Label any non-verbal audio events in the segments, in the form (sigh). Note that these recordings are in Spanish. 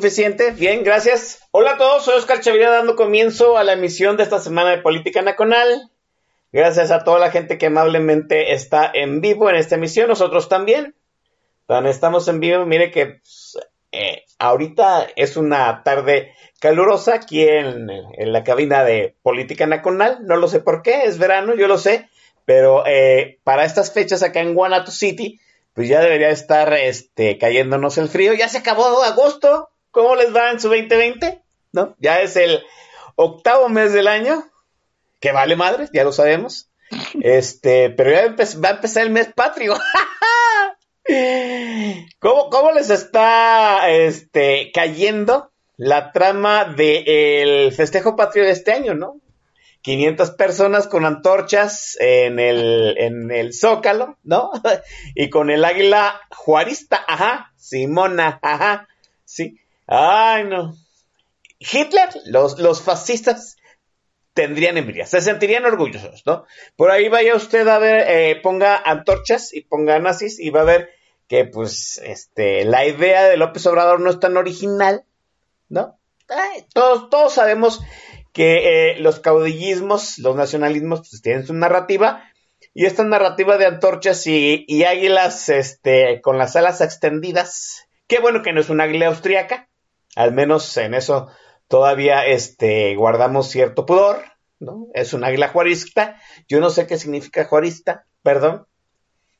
Suficiente, bien, gracias. Hola a todos, soy Oscar Chavira dando comienzo a la emisión de esta semana de Política Nacional. Gracias a toda la gente que amablemente está en vivo en esta emisión, nosotros también. También estamos en vivo, mire que pues, eh, ahorita es una tarde calurosa aquí en, la cabina de Política Nacional, no lo sé por qué, es verano, yo lo sé, pero eh, para estas fechas acá en Guanato City, pues ya debería estar este, cayéndonos el frío. Ya se acabó agosto. ¿Cómo les va en su 2020? ¿No? Ya es el octavo mes del año. Que vale madre, ya lo sabemos. (laughs) Este, pero ya va a empezar el mes patrio. (laughs) ¿Cómo, ¿Cómo, les está este, cayendo la trama del festejo patrio de este año, no? 500 personas con antorchas en el, en el zócalo, ¿no? (laughs) Y con el águila juarista, ajá, Simona, ajá, sí. Ay, no. Hitler, los, los fascistas tendrían envidia, se sentirían orgullosos, ¿no? Por ahí vaya usted a ver, eh, ponga antorchas y ponga nazis y va a ver que, pues, este, la idea de López Obrador no es tan original, ¿no? Todos, todos sabemos que eh, los caudillismos, los nacionalismos, pues tienen su narrativa, y esta narrativa de antorchas y, y, águilas este, con las alas extendidas, qué bueno que no es una águila austriaca, al menos en eso todavía este, guardamos cierto pudor, ¿no? Es un águila juarista, yo no sé qué significa juarista, perdón.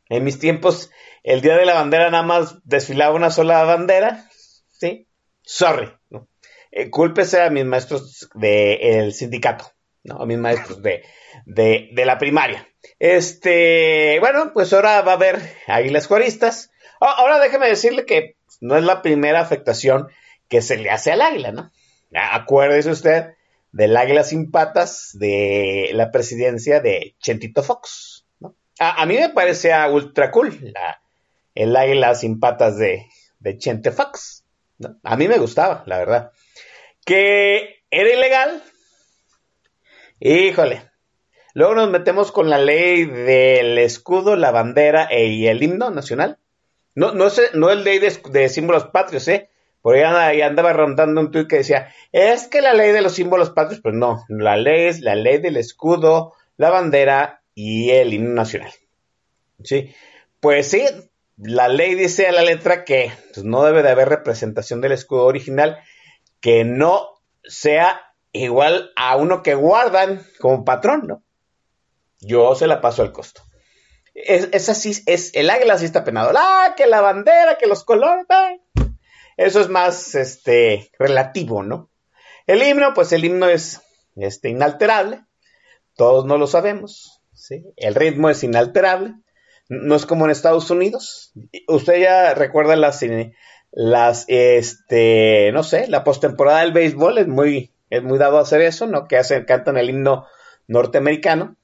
En mis tiempos, el día de la bandera nada más desfilaba una sola bandera, ¿sí? Sorry. Eh, cúlpese a mis maestros del sindicato, ¿no? A mis maestros de, de, de, la primaria. Este, bueno, pues ahora va a haber águilas juaristas. Ahora déjeme decirle que no es la primera afectación que se le hace al águila, ¿no? Acuérdese usted del águila sin patas de la presidencia de Chentito Fox, ¿no? A, mí me parece ultra cool el águila sin patas de, de Chente Fox, ¿no? A mí me gustaba, la verdad que era ilegal. Híjole. Luego nos metemos con la ley del escudo, la bandera e, y el himno nacional. No, no, es, no es ley de, de, símbolos patrios, ¿eh? Por ahí andaba, rondando un tuit que decía, es que la ley de los símbolos patrios, pues no, la ley es la ley del escudo, la bandera y el himno nacional. Sí, pues sí, la ley dice a la letra que pues, no debe de haber representación del escudo original que no sea igual a uno que guardan como patrón, ¿no? Yo se la paso al costo. Es, así, es, el águila sí está penado. Ah, que la bandera, que los colores, eh. Eso es más, este, relativo, ¿no? El himno, pues el himno es, este, inalterable. Todos no lo sabemos, ¿sí? El ritmo es inalterable. No es como en Estados Unidos. Usted ya recuerda las, las, este, no sé, la postemporada del béisbol es muy, es muy dado a hacer eso, ¿no? Que hacen, cantan el himno norteamericano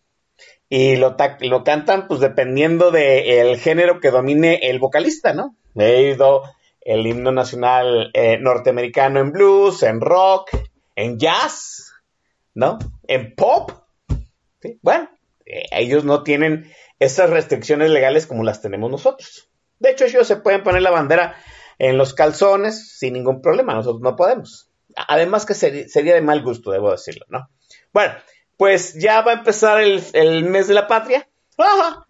y lo, lo cantan, pues dependiendo del género que domine el vocalista, ¿no? He ido el himno nacional eh, norteamericano en blues, en rock, en jazz, ¿no? En pop. Bueno, eh, ellos no tienen esas restricciones legales como las tenemos nosotros. De hecho, ellos se pueden poner la bandera en los calzones sin ningún problema, nosotros no podemos. Además que sería de mal gusto, debo decirlo, ¿no? Bueno, pues ya va a empezar el, mes de la patria. ¡Ajá!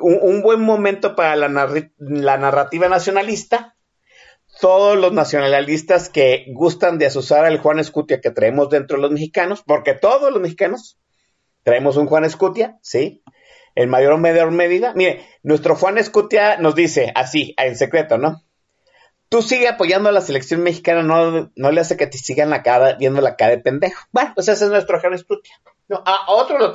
un, buen momento para la narrativa nacionalista. Todos los nacionalistas que gustan de asociar al Juan Escutia que traemos dentro de los mexicanos, porque todos los mexicanos traemos un Juan Escutia, ¿sí? En mayor o menor medida. Mire, nuestro Juan Escutia nos dice así, en secreto, ¿no? Tú sigue apoyando a la selección mexicana, no, no le hace que te sigan la cara, viendo la cara de pendejo. Bueno, pues ese es nuestro Juan Escutia. A otros lo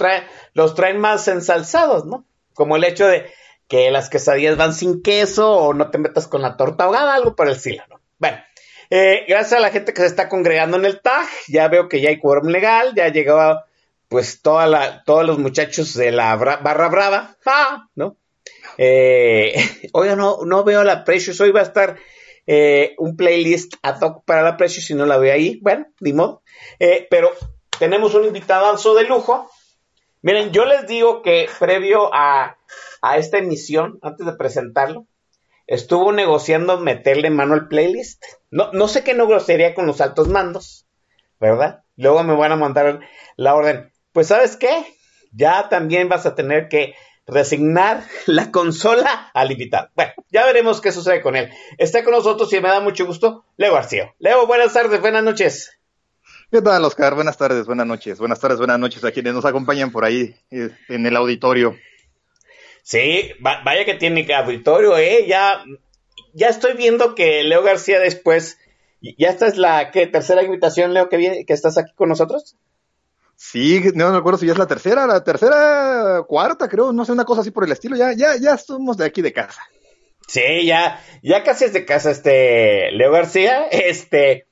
los traen más ensalzados, ¿no? Como el hecho de que las quesadillas van sin queso o no te metas con la torta ahogada, algo por el estilo, ¿no? Bueno, eh, gracias a la gente que se está congregando en el TAG, ya veo que ya hay quórum legal, ya llegado pues toda la, todos los muchachos de la barra brava, ¡ah! ¿no? Eh, (laughs) oiga, no, no veo la Precious, hoy va a estar eh, un playlist ad hoc para la Precious, si no la veo ahí, bueno, ni modo, eh, pero tenemos un invitado de lujo, Miren, yo les digo que previo a, esta emisión, antes de presentarlo, estuvo negociando meterle mano al playlist. No, no sé qué negociaría con los altos mandos, ¿verdad? Luego me van a mandar la orden. Pues sabes qué, ya también vas a tener que resignar (laughs) la consola al invitado. Bueno, ya veremos qué sucede con él. Está con nosotros y me da mucho gusto Leo García. Leo, buenas tardes, buenas noches. ¿Qué tal, Oscar? Buenas tardes, buenas noches. Buenas tardes, buenas noches a quienes nos acompañan por ahí eh, en el auditorio. Sí, vaya que tiene auditorio, ¿eh? Ya, ya estoy viendo que Leo García después. ¿Ya esta es la ¿qué, tercera invitación, Leo, que, viene, que estás aquí con nosotros? Sí, no me acuerdo si ya es la tercera, la tercera, cuarta, creo, no sé, una cosa así por el estilo. Ya, ya, ya somos de aquí de casa. Sí, ya, ya casi es de casa este Leo García. (laughs) Este,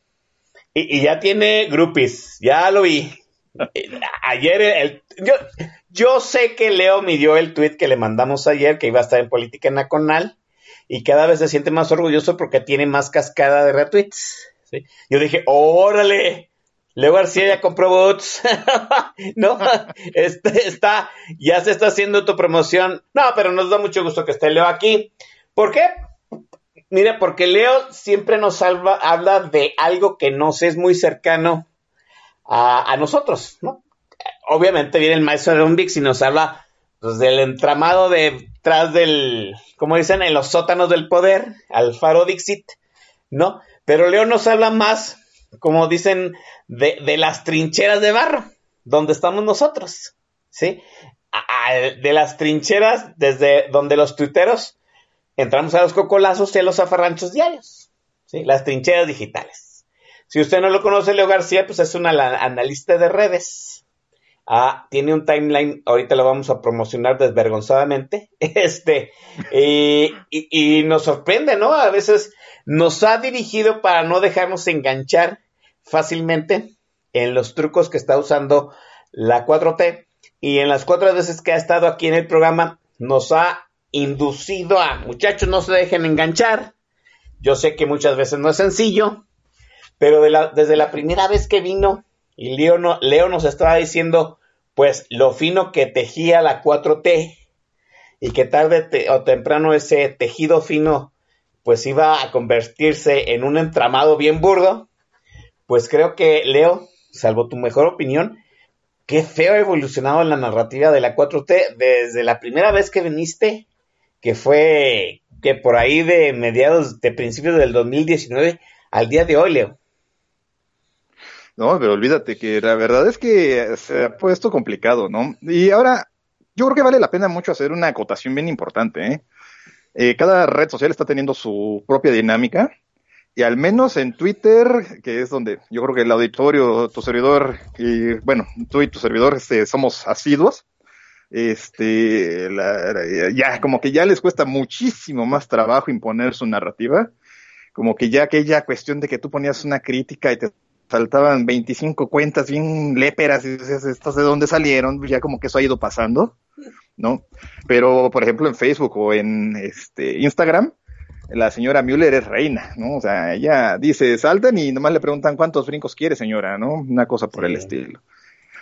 y, ya tiene groupies, ya lo vi. (laughs) Ayer, el, yo, yo sé que Leo midió el tweet que le mandamos ayer, que iba a estar en Política Nacional, y cada vez se siente más orgulloso porque tiene más cascada de retweets. Yo dije, órale, Leo García ya compró bots. (laughs) no, (laughs) este está, ya se está haciendo tu promoción. No, pero nos da mucho gusto que esté Leo aquí. ¿Por qué? Mira, porque Leo siempre nos habla de algo que nos es muy cercano a, nosotros, ¿no? Obviamente viene el maestro de Rumbix y nos habla pues, del entramado detrás del, como dicen, en los sótanos del poder, Alfaro Dixit, ¿no? Pero Leo nos habla más, como dicen, de, de las trincheras de barro, donde estamos nosotros, ¿sí? de las trincheras desde donde los tuiteros entramos a los cocolazos y a los zafarranchos diarios, las trincheras digitales. Si usted no lo conoce, Leo García, pues es un analista de redes. Ah, tiene un timeline, ahorita lo vamos a promocionar desvergonzadamente. (laughs) Este, y, y, nos sorprende, ¿no? A veces nos ha dirigido para no dejarnos enganchar fácilmente en los trucos que está usando la 4T. Y en las cuatro veces que ha estado aquí en el programa, nos ha inducido a muchachos no se dejen enganchar. Yo sé que muchas veces no es sencillo, pero desde la primera vez que vino y Leo, nos estaba diciendo pues lo fino que tejía la 4T y que tarde o temprano ese tejido fino pues iba a convertirse en un entramado bien burdo, pues creo que Leo, salvo tu mejor opinión, qué feo ha evolucionado la narrativa de la 4T desde la primera vez que viniste que fue que por ahí de mediados, de principios del 2019 al día de hoy, Leo. No, pero olvídate que la verdad es que se ha puesto complicado, ¿no? Y ahora, yo creo que vale la pena mucho hacer una acotación bien importante, ¿eh? eh cada red social está teniendo su propia dinámica y al menos en Twitter, que es donde yo creo que el auditorio, tu servidor y bueno, tú y tu servidor este, somos asiduos, este, ya como que ya les cuesta muchísimo más trabajo imponer su narrativa, como que ya aquella cuestión de que tú ponías una crítica y te saltaban 25 cuentas bien léperas y decías, ¿estas de dónde salieron? Ya como que eso ha ido pasando, ¿no? Pero, por ejemplo, en Facebook o en este Instagram, la señora Müller es reina, ¿no? O sea, ella dice, saltan y nomás le preguntan cuántos brincos quiere, señora, ¿no? Una cosa por el estilo.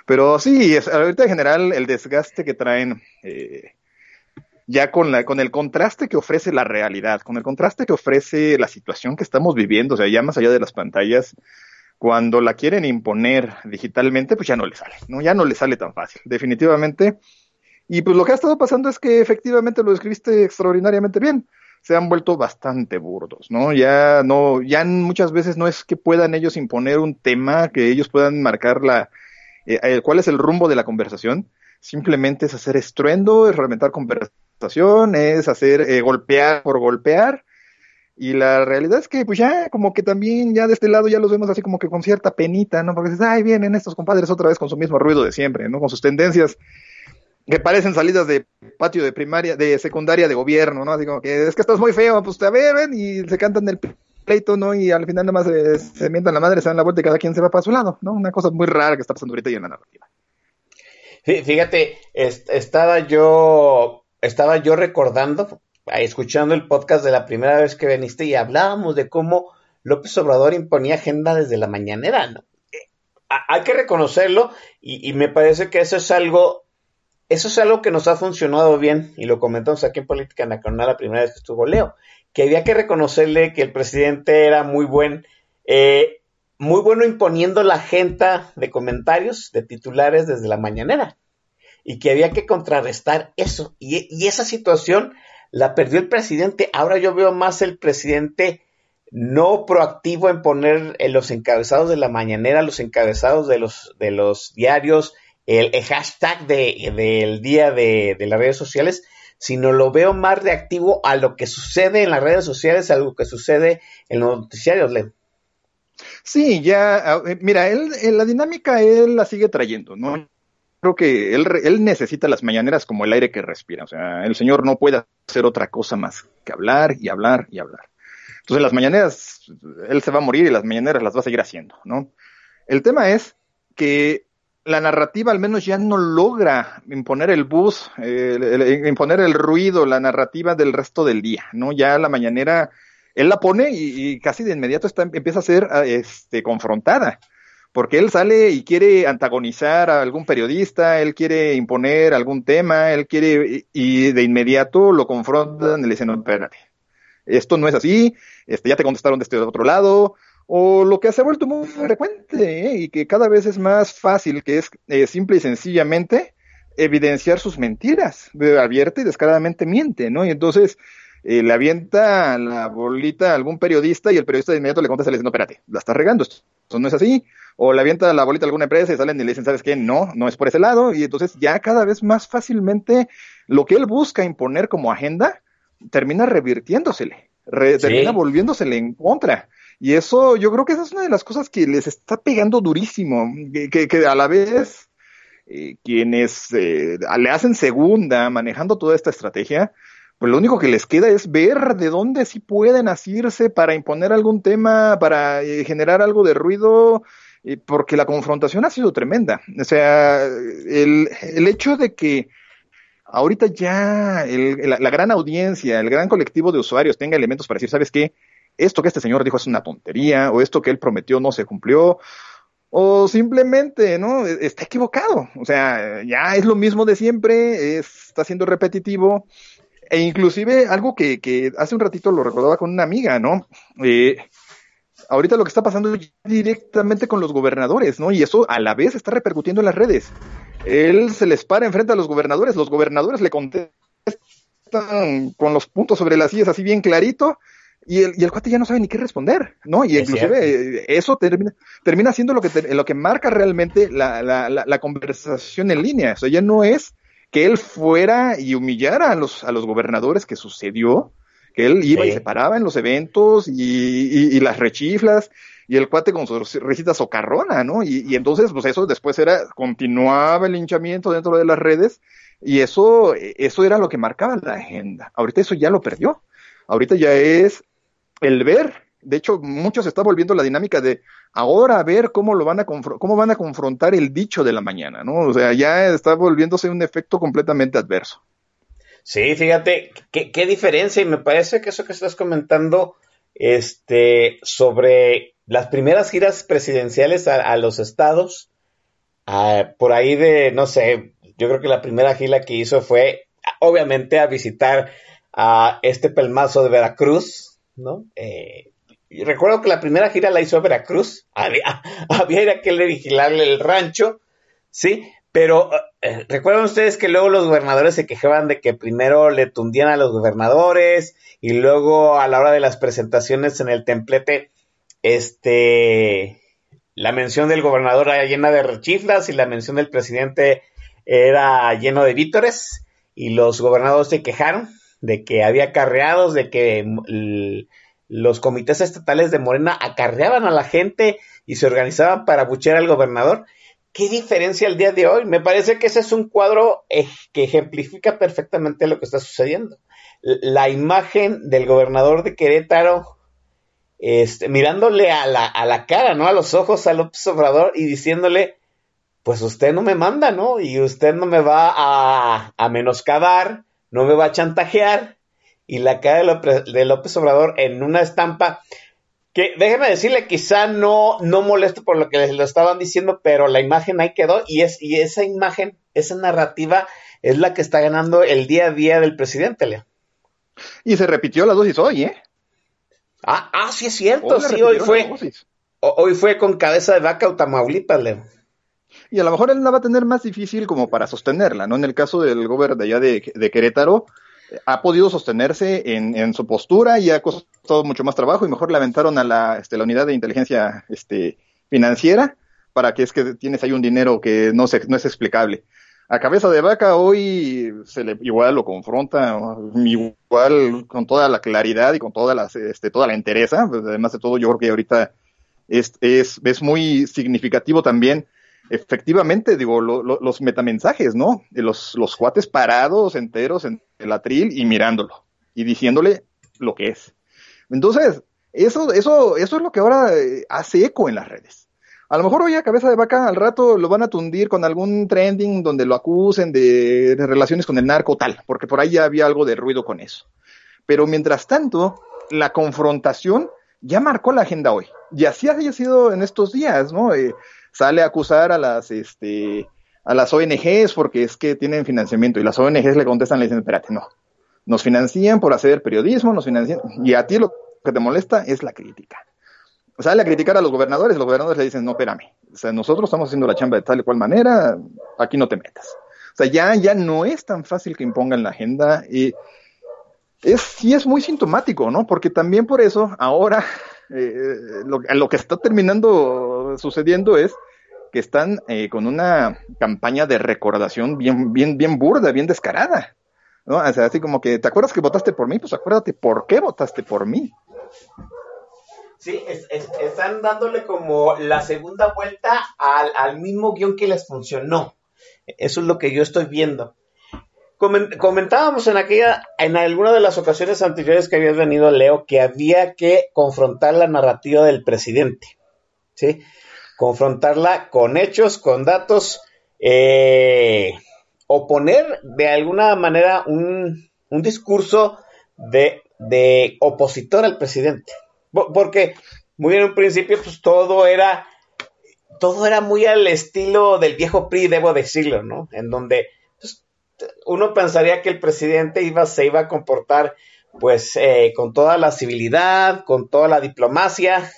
Pero sí, es, ahorita en general el desgaste que traen eh, ya con, la, con el contraste que ofrece la realidad, con el contraste que ofrece la situación que estamos viviendo, o sea, ya más allá de las pantallas, cuando la quieren imponer digitalmente, pues ya no le sale, ¿no? Ya no le sale tan fácil. Definitivamente, Y pues lo que ha estado pasando es que efectivamente lo describiste extraordinariamente bien. Se han vuelto bastante burdos, ¿no? Ya no, ya muchas veces no es que puedan ellos imponer un tema, que ellos puedan marcar la, eh, cuál es el rumbo de la conversación. Simplemente es hacer estruendo, es reventar conversación, es hacer eh, golpear por golpear y la realidad es que, pues ya, como que también, ya de este lado ya los vemos así como que con cierta penita, ¿no? Porque dices, ay, vienen estos compadres otra vez con su mismo ruido de siempre, ¿no? Con sus tendencias que parecen salidas de patio de primaria, de secundaria de gobierno, ¿no? Así como que es que estás muy feo, pues a ver, ven, y se cantan el pleito, ¿no? Y al final nada más se, mientan la madre, se dan la vuelta y cada quien se va para su lado, ¿no? Una cosa muy rara que está pasando ahorita y en la narrativa. Fíjate, estaba yo, estaba yo recordando, escuchando el podcast de la primera vez que viniste y hablábamos de cómo López Obrador imponía agenda desde la mañanera, ¿no? Eh, hay que reconocerlo y, me parece que eso es algo, eso es algo que nos ha funcionado bien y lo comentamos aquí en Política Nacional la primera vez que estuvo Leo, que había que reconocerle que el presidente era muy buen, eh, muy bueno imponiendo la agenda de comentarios, de titulares desde la mañanera y que había que contrarrestar eso y, esa situación la perdió el presidente. Ahora yo veo más el presidente no proactivo en poner en los encabezados de la mañanera, los encabezados de los, de los diarios, el, hashtag del día de, las redes sociales, sino lo veo más reactivo a lo que sucede en las redes sociales, a lo que sucede en los noticiarios, Leo. Sí, ya, eh, mira, él, la dinámica él la sigue trayendo, ¿no? creo que él, él necesita las mañaneras como el aire que respira. O sea, el señor no puede hacer otra cosa más que hablar y hablar y hablar. Entonces las mañaneras, él se va a morir y las mañaneras las va a seguir haciendo, ¿no? El tema es que la narrativa al menos ya no logra imponer el bus, imponer el ruido, la narrativa del resto del día, ¿no? Ya la mañanera, él la pone y, casi de inmediato está, empieza a ser este, confrontada porque él sale y quiere antagonizar a algún periodista, él quiere imponer algún tema, él quiere, y de inmediato lo confrontan y le dicen, no, espérate, esto no es así, este, ya te contestaron de este otro lado, o lo que se ha vuelto muy frecuente ¿eh? y que cada vez es más fácil, que es eh, simple y sencillamente evidenciar sus mentiras, abierta y descaradamente miente, ¿no? Y entonces eh, le avienta la bolita a algún periodista y el periodista de inmediato le contesta y le dice, no, espérate, la estás regando, esto no es así, o le avienta la bolita a alguna empresa y salen y le dicen, ¿sabes qué? No, no es por ese lado. Y entonces ya cada vez más fácilmente lo que él busca imponer como agenda termina revirtiéndosele, termina volviéndosele en contra. Y eso, yo creo que esa es una de las cosas que les está pegando durísimo, que, a la vez eh, quienes eh, le hacen segunda manejando toda esta estrategia, pues lo único que les queda es ver de dónde sí pueden asirse para imponer algún tema, para eh, generar algo de ruido, porque la confrontación ha sido tremenda. O sea, el, el hecho de que ahorita ya la, gran audiencia, el gran colectivo de usuarios tenga elementos para decir, ¿sabes qué? Esto que este señor dijo es una tontería, o esto que él prometió no se cumplió, o simplemente, ¿no? Está equivocado. O sea, ya es lo mismo de siempre, está siendo repetitivo, e inclusive algo que, que hace un ratito lo recordaba con una amiga, ¿no? Eh, ahorita lo que está pasando directamente con los gobernadores, ¿no? Y eso a la vez está repercutiendo en las redes. Él se les para enfrente a los gobernadores, los gobernadores le contestan con los puntos sobre las sillas así bien clarito, y el, y el cuate ya no sabe ni qué responder, ¿no? Y inclusive eh, eso termina, termina siendo lo que, lo que marca realmente la, la, la, conversación en línea. O sea, ya no es que él fuera y humillara a los, a los gobernadores que sucedió, que él iba y se paraba en los eventos y, y, las rechiflas y el cuate con su risita socarrona, ¿no? Y, y, entonces, pues eso después era, continuaba el hinchamiento dentro de las redes y eso, eso era lo que marcaba la agenda. Ahorita eso ya lo perdió. Ahorita ya es el ver. De hecho, muchos está volviendo la dinámica de ahora ver cómo lo van a cómo van a confrontar el dicho de la mañana, ¿no? O sea, ya está volviéndose un efecto completamente adverso. Sí, fíjate, qué, diferencia, y me parece que eso que estás comentando, este, sobre las primeras giras presidenciales a, los estados, por ahí de, no sé, yo creo que la primera gira que hizo fue, obviamente, a visitar a este pelmazo de Veracruz, ¿no? Eh, recuerdo que la primera gira la hizo a Veracruz, (laughs) había, había que vigilarle el rancho, ¿sí? Pero eh, recuerdan ustedes que luego los gobernadores se quejaban de que primero le tundían a los gobernadores y luego a la hora de las presentaciones en el templete, este, la mención del gobernador era llena de rechiflas y la mención del presidente era lleno de vítores y los gobernadores se quejaron de que había acarreados, de que los comités estatales de Morena acarreaban a la gente y se organizaban para buchear al gobernador. ¿Qué diferencia el día de hoy? Me parece que ese es un cuadro que ejemplifica perfectamente lo que está sucediendo. La imagen del gobernador de Querétaro este, mirándole a la, a la cara, ¿no? A los ojos a López Obrador y diciéndole, pues usted no me manda, ¿no? Y usted no me va a, a menoscabar, no me va a chantajear. Y la cara de López, de López Obrador en una estampa que déjeme decirle, quizá no, no molesto por lo que les lo estaban diciendo, pero la imagen ahí quedó y, es, y esa imagen, esa narrativa es la que está ganando el día a día del presidente, Leo. Y se repitió la dosis hoy, ¿eh? Ah, ah sí es cierto, sí, hoy fue, hoy fue con cabeza de vaca o Tamaulipas, Leo. Y a lo mejor él la va a tener más difícil como para sostenerla, ¿no? En el caso del gobernador de allá de, de Querétaro, ha podido sostenerse en, su postura y ha costado mucho más trabajo y mejor le aventaron a la, este, la unidad de inteligencia este, financiera para que es que tienes ahí un dinero que no, se, no es explicable. A cabeza de vaca hoy se le igual lo confronta, igual con toda la claridad y con toda la, este, toda la. Pues, además de todo, yo creo que ahorita es, es, es muy significativo también efectivamente, digo, los metamensajes, ¿no? Los, los cuates parados enteros en el atril y mirándolo y diciéndole lo que es. Entonces, eso, eso, eso es lo que ahora eh, hace eco en las redes. A lo mejor hoy a cabeza de vaca al rato lo van a tundir con algún trending donde lo acusen de, de relaciones con el narco tal, porque por ahí ya había algo de ruido con eso. Pero mientras tanto, la confrontación ya marcó la agenda hoy. Y así ha sido en estos días, ¿no? Eh, sale a acusar a las, este, a las ONGs porque es que tienen financiamiento y las ONGs le contestan, le dicen, espérate, no, nos financian por hacer periodismo, nos financian, y a ti lo que te molesta es la crítica. Sale a criticar a los gobernadores, los gobernadores le dicen, no, espérame, o sea, nosotros estamos haciendo la chamba de tal y cual manera, aquí no te metas. O sea, ya, ya no es tan fácil que impongan la agenda y es, sí es muy sintomático, ¿no? Porque también por eso ahora eh, lo, lo, que está terminando sucediendo es que están eh, con una campaña de recordación bien, bien, bien burda, bien descarada. ¿no? Así como que, ¿te acuerdas que votaste por mí? Pues acuérdate por qué votaste por mí. Sí, es, es, están dándole como la segunda vuelta al, al mismo guion que les funcionó. Eso es lo que yo estoy viendo comentábamos en aquella, en alguna de las ocasiones anteriores que habías venido, Leo, que había que confrontar la narrativa del presidente, ¿sí? Confrontarla con hechos, con datos, eh, o poner de alguna manera un, un discurso de, de, opositor al presidente. Porque muy en un principio, pues todo era, todo era muy al estilo del viejo PRI, debo decirlo, ¿no? En donde uno pensaría que el presidente iba, se iba a comportar pues eh, con toda la civilidad, con toda la diplomacia,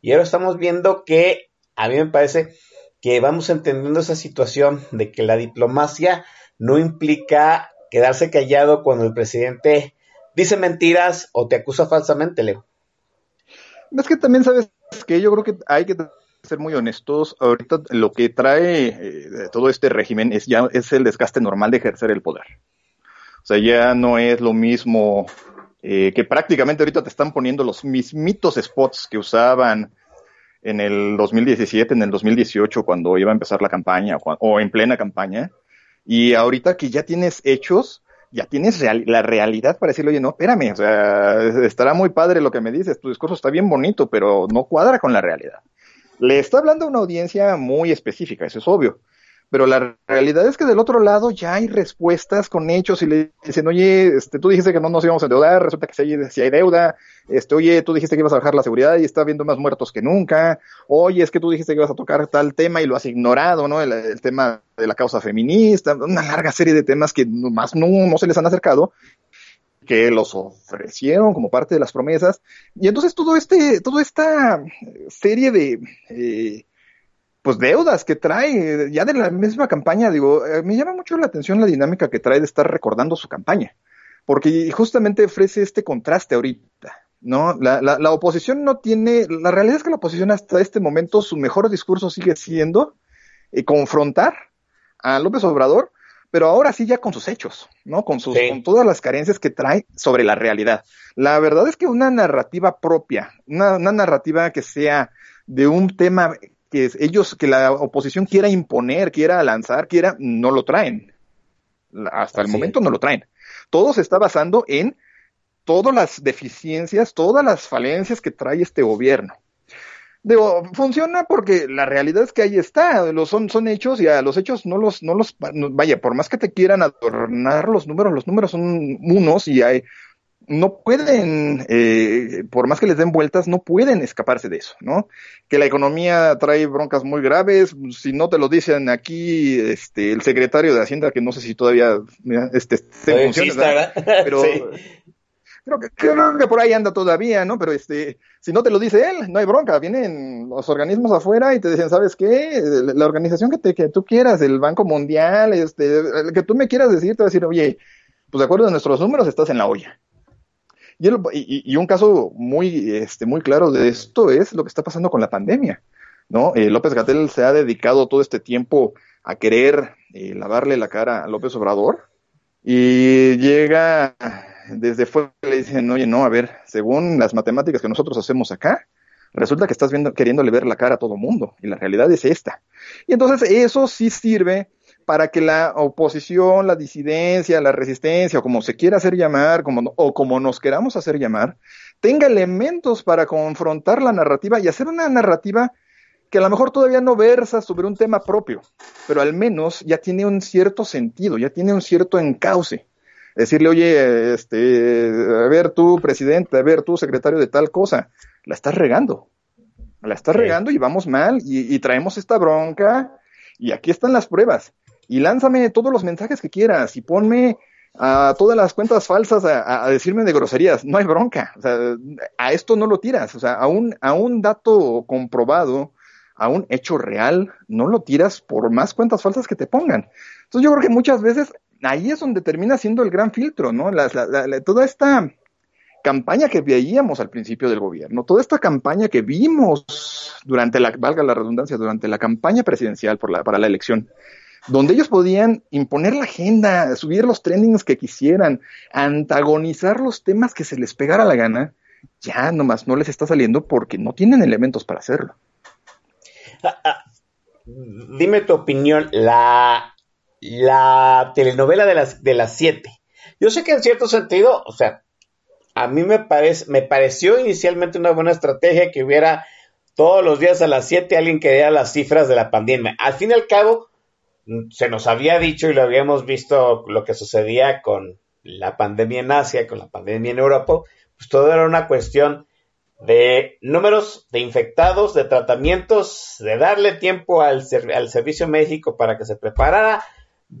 y ahora estamos viendo que a mí me parece que vamos entendiendo esa situación de que la diplomacia no implica quedarse callado cuando el presidente dice mentiras o te acusa falsamente, Leo. Es que también sabes que yo creo que hay que ser muy honestos, ahorita lo que trae eh, todo este régimen es ya es el desgaste normal de ejercer el poder. O sea, ya no es lo mismo eh, que prácticamente ahorita te están poniendo los mismitos spots que usaban en el 2017, en el 2018, cuando iba a empezar la campaña o, en plena campaña. Y ahorita que ya tienes hechos, ya tienes la realidad para decirle, oye, no, espérame, o sea, estará muy padre lo que me dices, tu discurso está bien bonito, pero no cuadra con la realidad. Le está hablando a una audiencia muy específica, eso es obvio. Pero la realidad es que del otro lado ya hay respuestas con hechos y le dicen, oye, este, tú dijiste que no nos íbamos a endeudar, resulta que si hay, si hay deuda, este, oye, tú dijiste que ibas a bajar la seguridad y está habiendo más muertos que nunca, oye, es que tú dijiste que ibas a tocar tal tema y lo has ignorado, ¿no? El, tema de la causa feminista, una larga serie de temas que más no, no se les han acercado que los ofrecieron como parte de las promesas. Y entonces todo este, toda esta serie de, eh, pues deudas que trae, ya de la misma campaña, digo, eh, me llama mucho la atención la dinámica que trae de estar recordando su campaña, porque justamente ofrece este contraste ahorita, ¿no? La, la, oposición no tiene, la realidad es que la oposición hasta este momento, su mejor discurso sigue siendo eh, confrontar a López Obrador, pero ahora sí ya con sus hechos, ¿no? Con sus, Sí. con todas las carencias que trae sobre la realidad. La verdad es que una narrativa propia, una, una narrativa que sea de un tema que es- ellos, que la oposición quiera imponer, quiera lanzar, quiera, no lo traen. Hasta el momento no lo traen. Todo se está basando en todas las deficiencias, todas las falencias que trae este gobierno. Digo, funciona porque la realidad es que ahí está, los son, son hechos y a los hechos no los, no los, vaya, por más que te quieran adornar los números, los números son unos y hay, no pueden, eh, por más que les den vueltas, no pueden escaparse de eso, ¿no? Que la economía trae broncas muy graves, si no te lo dicen aquí, este, el secretario de Hacienda, que no sé si todavía, mira, este, ¿verdad? ¿verdad? (laughs) pero Sí. Creo que, creo que por ahí anda todavía, ¿no? Pero este, si no te lo dice él, no hay bronca. Vienen los organismos afuera y te dicen, ¿sabes qué? La organización que, te, que tú quieras, el Banco Mundial, este, el que tú me quieras decir, te va a decir, oye, pues de acuerdo a nuestros números estás en la olla. Y, el- y- y un caso muy, este, muy claro de esto es lo que está pasando con la pandemia, ¿no? Eh, López Gatel se ha dedicado todo este tiempo a querer eh, lavarle la cara a López Obrador y llega desde fuera le dicen, oye, no, a ver, según las matemáticas que nosotros hacemos acá, resulta que estás viendo, queriéndole ver la cara a todo mundo, y la realidad es esta. Y entonces eso sí sirve para que la oposición, la disidencia, la resistencia, o como se quiera hacer llamar, o como nos queramos hacer llamar, tenga elementos para confrontar la narrativa y hacer una narrativa que a lo mejor todavía no versa sobre un tema propio, pero al menos ya tiene un cierto sentido, ya tiene un cierto encauce. Decirle, oye, este, a ver tú, presidente, a ver tú, secretario de tal cosa, la estás regando. La estás Sí. regando y vamos mal y, y traemos esta bronca y aquí están las pruebas. Y lánzame todos los mensajes que quieras y ponme a todas las cuentas falsas a, a- a decirme de groserías. No hay bronca. O sea, a esto no lo tiras. O sea, a un, a un dato comprobado, a un hecho real, no lo tiras por más cuentas falsas que te pongan. Entonces yo creo que muchas veces ahí es donde termina siendo el gran filtro, ¿no? La- la- la- toda esta campaña que veíamos al principio del gobierno, toda esta campaña que vimos durante la, valga la redundancia, durante la campaña presidencial para la elección, donde ellos podían imponer la agenda, subir los trendings que quisieran, antagonizar los temas que se les pegara la gana, ya nomás no les está saliendo porque no tienen elementos para hacerlo. Dime tu opinión, la, la telenovela de las de las siete. Yo sé que en cierto sentido, o sea, a mí me parece, me pareció inicialmente una buena estrategia que hubiera todos los días a las 7 alguien que diera las cifras de la pandemia. Al fin y al cabo, mm, se nos había dicho y lo habíamos visto lo que sucedía con la pandemia en Asia, con la pandemia en Europa, pues todo era una cuestión de números de infectados, de tratamientos, de darle tiempo al, al servicio médico para que se preparara,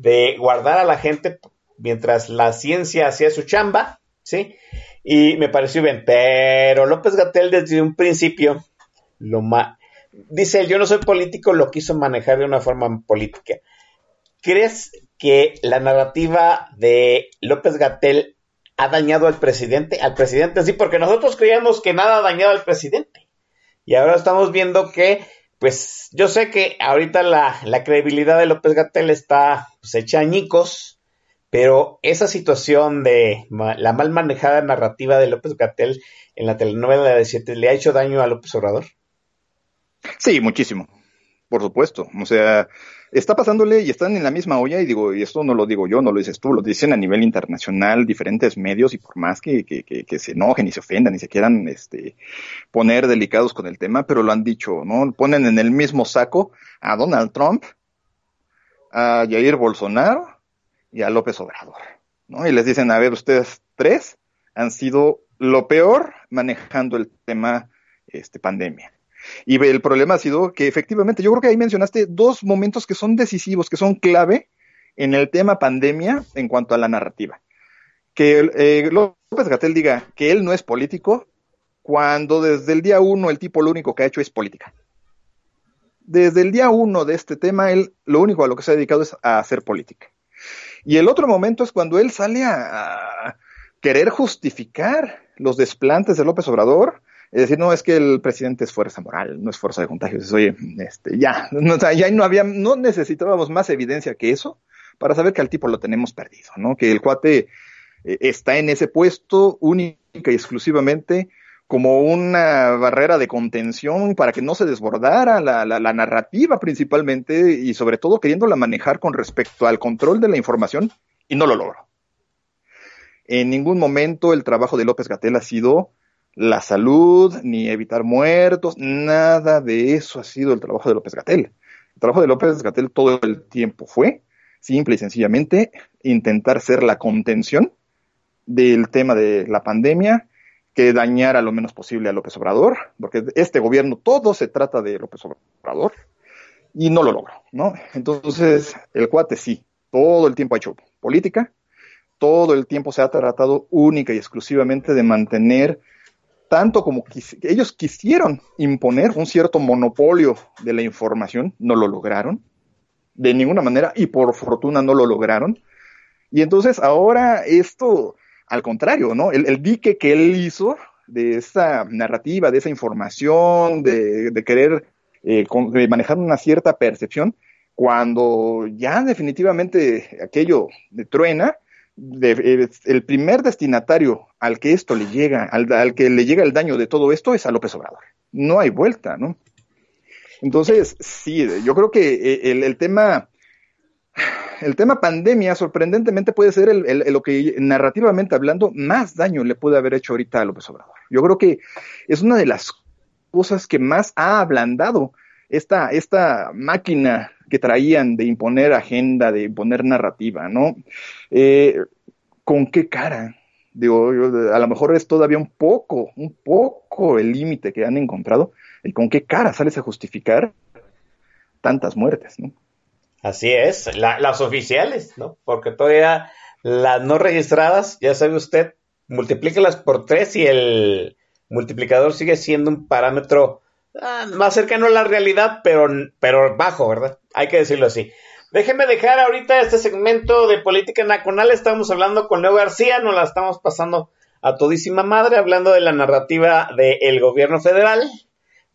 de guardar a la gente mientras la ciencia hacía su chamba, ¿sí? Y me pareció bien, pero López Gatel desde un principio lo ma dice yo no soy político, lo quiso manejar de una forma política. ¿Crees que la narrativa de López Gatel ha dañado al presidente? Al presidente sí, porque nosotros creíamos que nada ha dañado al presidente. Y ahora estamos viendo que, pues, yo sé que ahorita la, la credibilidad de López Gatel está pues, hecha añicos, pero esa situación de la mal manejada narrativa de López Gatel en la telenovela de siete le ha hecho daño a López Obrador. Sí, muchísimo, por supuesto. O sea, está pasándole y están en la misma olla y digo, y esto no lo digo yo, no lo dices tú, lo dicen a nivel internacional diferentes medios y por más que, que, que, que se enojen y se ofendan y se quieran este, poner delicados con el tema, pero lo han dicho, ¿no? Ponen en el mismo saco a Donald Trump, a Jair Bolsonaro y a López Obrador, ¿no? Y les dicen, a ver, ustedes tres han sido lo peor manejando el tema este, pandemia. Y el problema ha sido que efectivamente, yo creo que ahí mencionaste dos momentos que son decisivos, que son clave en el tema pandemia en cuanto a la narrativa. Que eh, López Gatel diga que él no es político cuando desde el día uno el tipo lo único que ha hecho es política. Desde el día uno de este tema, él lo único a lo que se ha dedicado es a hacer política. Y el otro momento es cuando él sale a, querer justificar los desplantes de López Obrador, es decir, no es que el presidente es fuerza moral, no es fuerza de contagios, oye, este, ya, no, ya no no necesitábamos más evidencia que eso para saber que al tipo lo tenemos perdido, ¿no? Que el cuate eh, está en ese puesto única y exclusivamente como una barrera de contención para que no se desbordara la, la, narrativa principalmente y sobre todo queriéndola manejar con respecto al control de la información y no lo logró. En ningún momento el trabajo de López Gatel ha sido la salud ni evitar muertos, nada de eso ha sido el trabajo de López Gatel. El trabajo de López Gatel todo el tiempo fue simple y sencillamente intentar ser la contención del tema de la pandemia, que dañara lo menos posible a López Obrador, porque este gobierno todo se trata de López Obrador, y no lo logró, ¿no? Entonces, el cuate sí, todo el tiempo ha hecho política, todo el tiempo se ha tratado única y exclusivamente de mantener tanto como ellos quisieron imponer un cierto monopolio de la información, no lo lograron, de ninguna manera, y por fortuna no lo lograron. Y entonces ahora esto al contrario, ¿no? El, dique que él hizo de esa narrativa, de esa información, de, querer eh, manejar una cierta percepción, cuando ya definitivamente aquello de truena, el primer destinatario al que esto le llega, al, que le llega el daño de todo esto es a López Obrador. No hay vuelta, ¿no? Entonces, sí, yo creo que eh, el tema el tema pandemia sorprendentemente puede ser el, lo que narrativamente hablando más daño le puede haber hecho ahorita a López Obrador. Yo creo que es una de las cosas que más ha ablandado esta, esta máquina que traían de imponer agenda, de imponer narrativa, ¿no? Eh, ¿Con qué cara? Digo, a lo mejor es todavía un poco, un poco el límite que han encontrado, el con qué cara sales a justificar tantas muertes, ¿no? Así es, las oficiales, ¿no? Porque todavía las no registradas, ya sabe usted, multiplícalas por tres y el multiplicador sigue siendo un parámetro ah, más cercano a la realidad, pero, pero bajo, ¿verdad? Hay que decirlo así. Déjeme dejar ahorita este segmento de política nacional. Estamos hablando con Leo García, nos la estamos pasando a todísima madre, hablando de la narrativa del gobierno federal.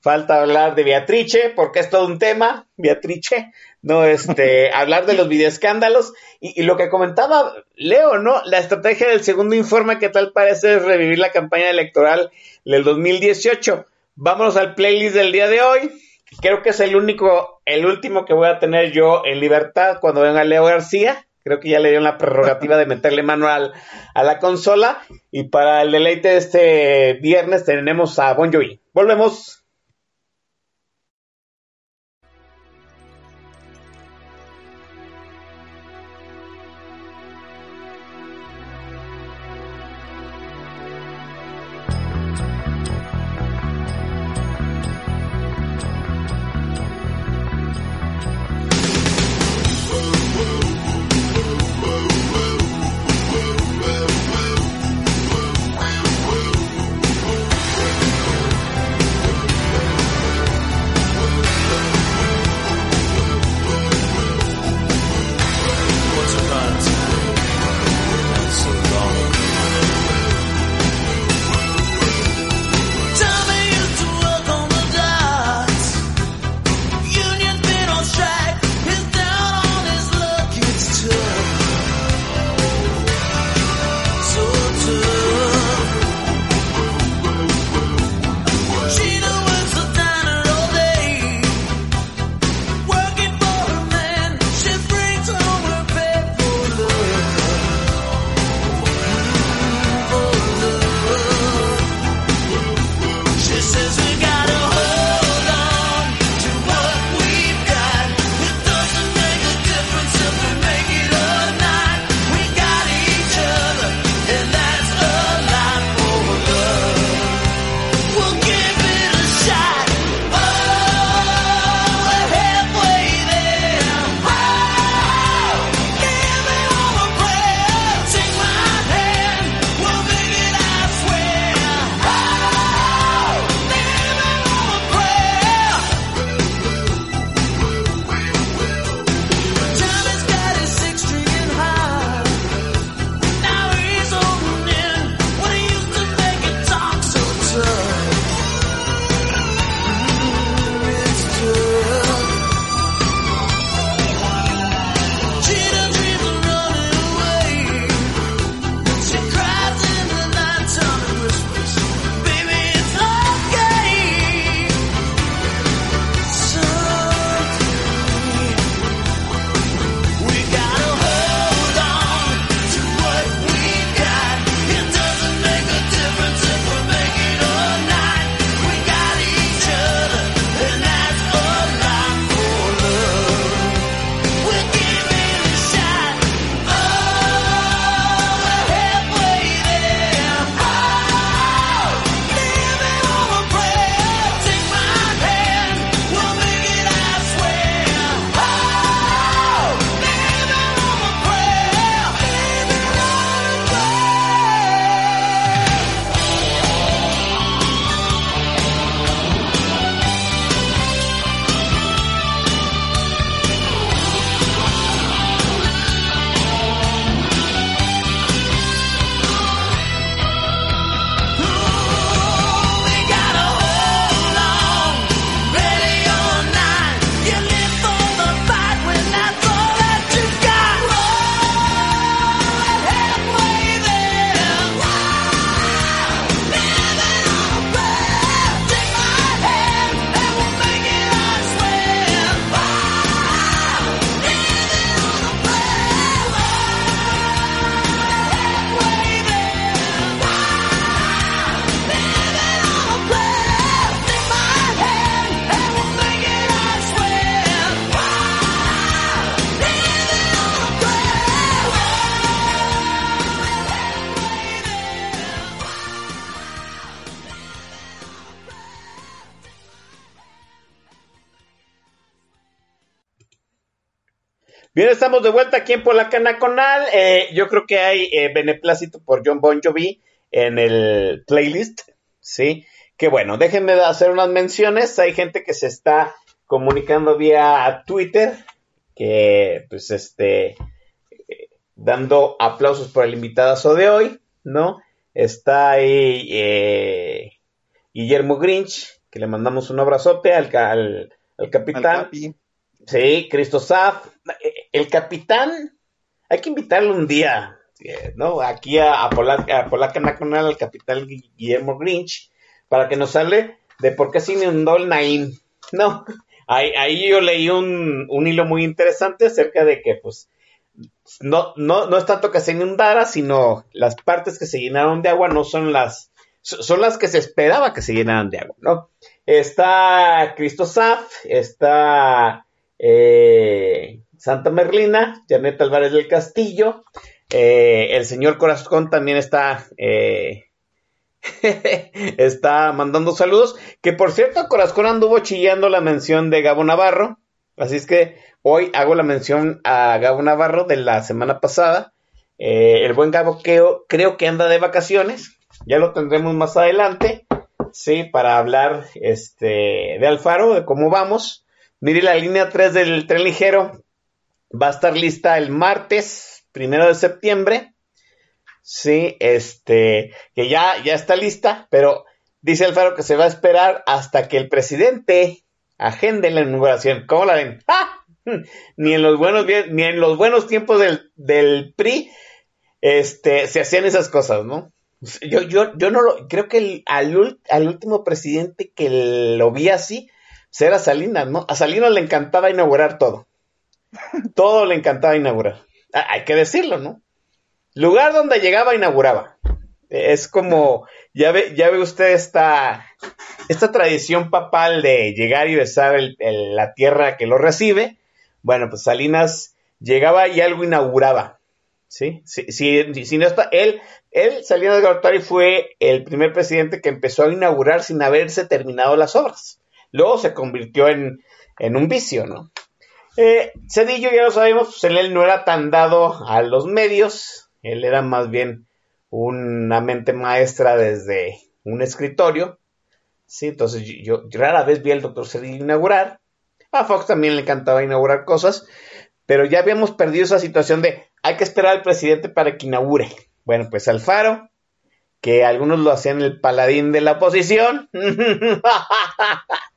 Falta hablar de Beatrice, porque es todo un tema, Beatrice, ¿no? Este, (laughs) hablar de los videoescándalos y, y, lo que comentaba Leo, ¿no? La estrategia del segundo informe que tal parece es revivir la campaña electoral del 2018. Vámonos al playlist del día de hoy. Creo que es el único, el último que voy a tener yo en libertad cuando venga Leo García. Creo que ya le dieron la prerrogativa de meterle mano a la consola. Y para el deleite de este viernes tenemos a Bon Jovi. Volvemos. Estamos de vuelta aquí en Polacana Conal. Eh, yo creo que hay eh, beneplácito por John Bon Jovi en el playlist. Sí, que bueno, déjenme hacer unas menciones. Hay gente que se está comunicando vía Twitter, que pues este, dando aplausos por el invitadazo de hoy, ¿no? Está ahí eh, Guillermo Grinch, que le mandamos un abrazote al, al, al capitán. sí, Cristo Saf. El capitán, hay que invitarlo un día, ¿no? Aquí a, a, Polaca, Nacional, al capitán Guillermo Grinch, para que nos hable de por qué se inundó el Naim. No, (laughs) ahí, yo leí un, un hilo muy interesante acerca de que, pues, no, no, no es tanto que se inundara, sino las partes que se llenaron de agua no son las, son las que se esperaba que se llenaran de agua, ¿no? Está Cristo Saf, está eh, Santa Merlina, Janet Álvarez del Castillo, eh, el señor Corazón también está, eh, (laughs) está mandando saludos, que por cierto Corazón anduvo chillando la mención de Gabo Navarro, así es que hoy hago la mención a Gabo Navarro de la semana pasada, el buen Gabo creo, creo que anda de vacaciones, ya lo tendremos más adelante, sí, para hablar este, de Alfaro, de cómo vamos. Mire, la línea 3 del tren ligero va a estar lista el martes, primero de septiembre. Sí, este, que ya, ya está lista, pero dice Alfaro que se va a esperar hasta que el presidente agende la inauguración. ¿Cómo la ven? ¡Ah! (laughs) Ni en los buenos, ni en los buenos tiempos del, del PRI, este, se hacían esas cosas, ¿no? Yo, yo, yo no lo, creo que el, al, al, último presidente que lo vi así, pues era Salinas, ¿no? A Salinas le encantaba inaugurar todo. (laughs) Todo le encantaba inaugurar. Ah, hay que decirlo, ¿no? Lugar donde llegaba, inauguraba. Es como, ya ve, usted esta, tradición papal de llegar y besar la tierra que lo recibe. Bueno, pues Salinas llegaba y algo inauguraba. ¿sí? Si, no él, él, Salinas Gortari, fue el primer presidente que empezó a inaugurar sin haberse terminado las obras. Luego se convirtió en, en un vicio, ¿no? Eh, Cedillo, ya lo sabemos, pues él no era tan dado a los medios, él era más bien una mente maestra desde un escritorio, ¿sí? Entonces yo, yo rara vez vi al doctor Cedillo inaugurar, a Fox también le encantaba inaugurar cosas, pero ya habíamos perdido esa situación de hay que esperar al presidente para que inaugure. Bueno, pues Alfaro, que algunos lo hacían el paladín de la oposición, (laughs)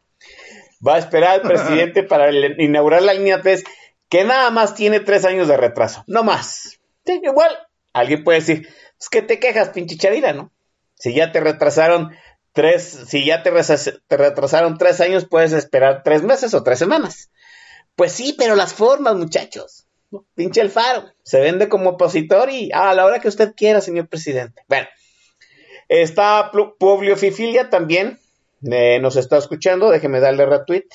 va a esperar al presidente (laughs) para inaugurar la línea 3, que nada más tiene tres años de retraso, no más. Sí, igual, alguien puede decir, es que te quejas, pinche charira, ¿no? Si ya te retrasaron tres, si ya te, te retrasaron tres años, puedes esperar tres meses o tres semanas. Pues sí, pero las formas, muchachos. Pinche el faro. Se vende como opositor y a la hora que usted quiera, señor presidente. Bueno, está Publio Fifilia también. Nos está escuchando. Déjeme darle retweet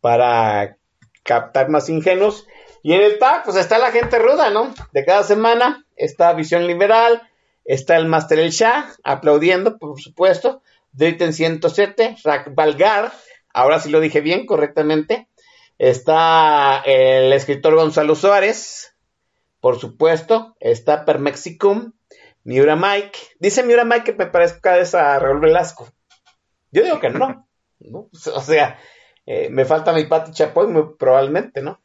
para captar más ingenuos. Y en el pack, pues está la gente ruda, ¿no? De cada semana está Visión Liberal, está el Master El Shah, aplaudiendo, por supuesto. Dritten 107, Rack Valgar, ahora sí lo dije bien, correctamente. Está el escritor Gonzalo Suárez, por supuesto. Está Permexicum, Miura Mike. Dice Miura Mike que me parezca a Raúl Velasco. Yo digo que no. ¿no? O sea, eh, me falta mi Pati Chapoy, muy probablemente, ¿no?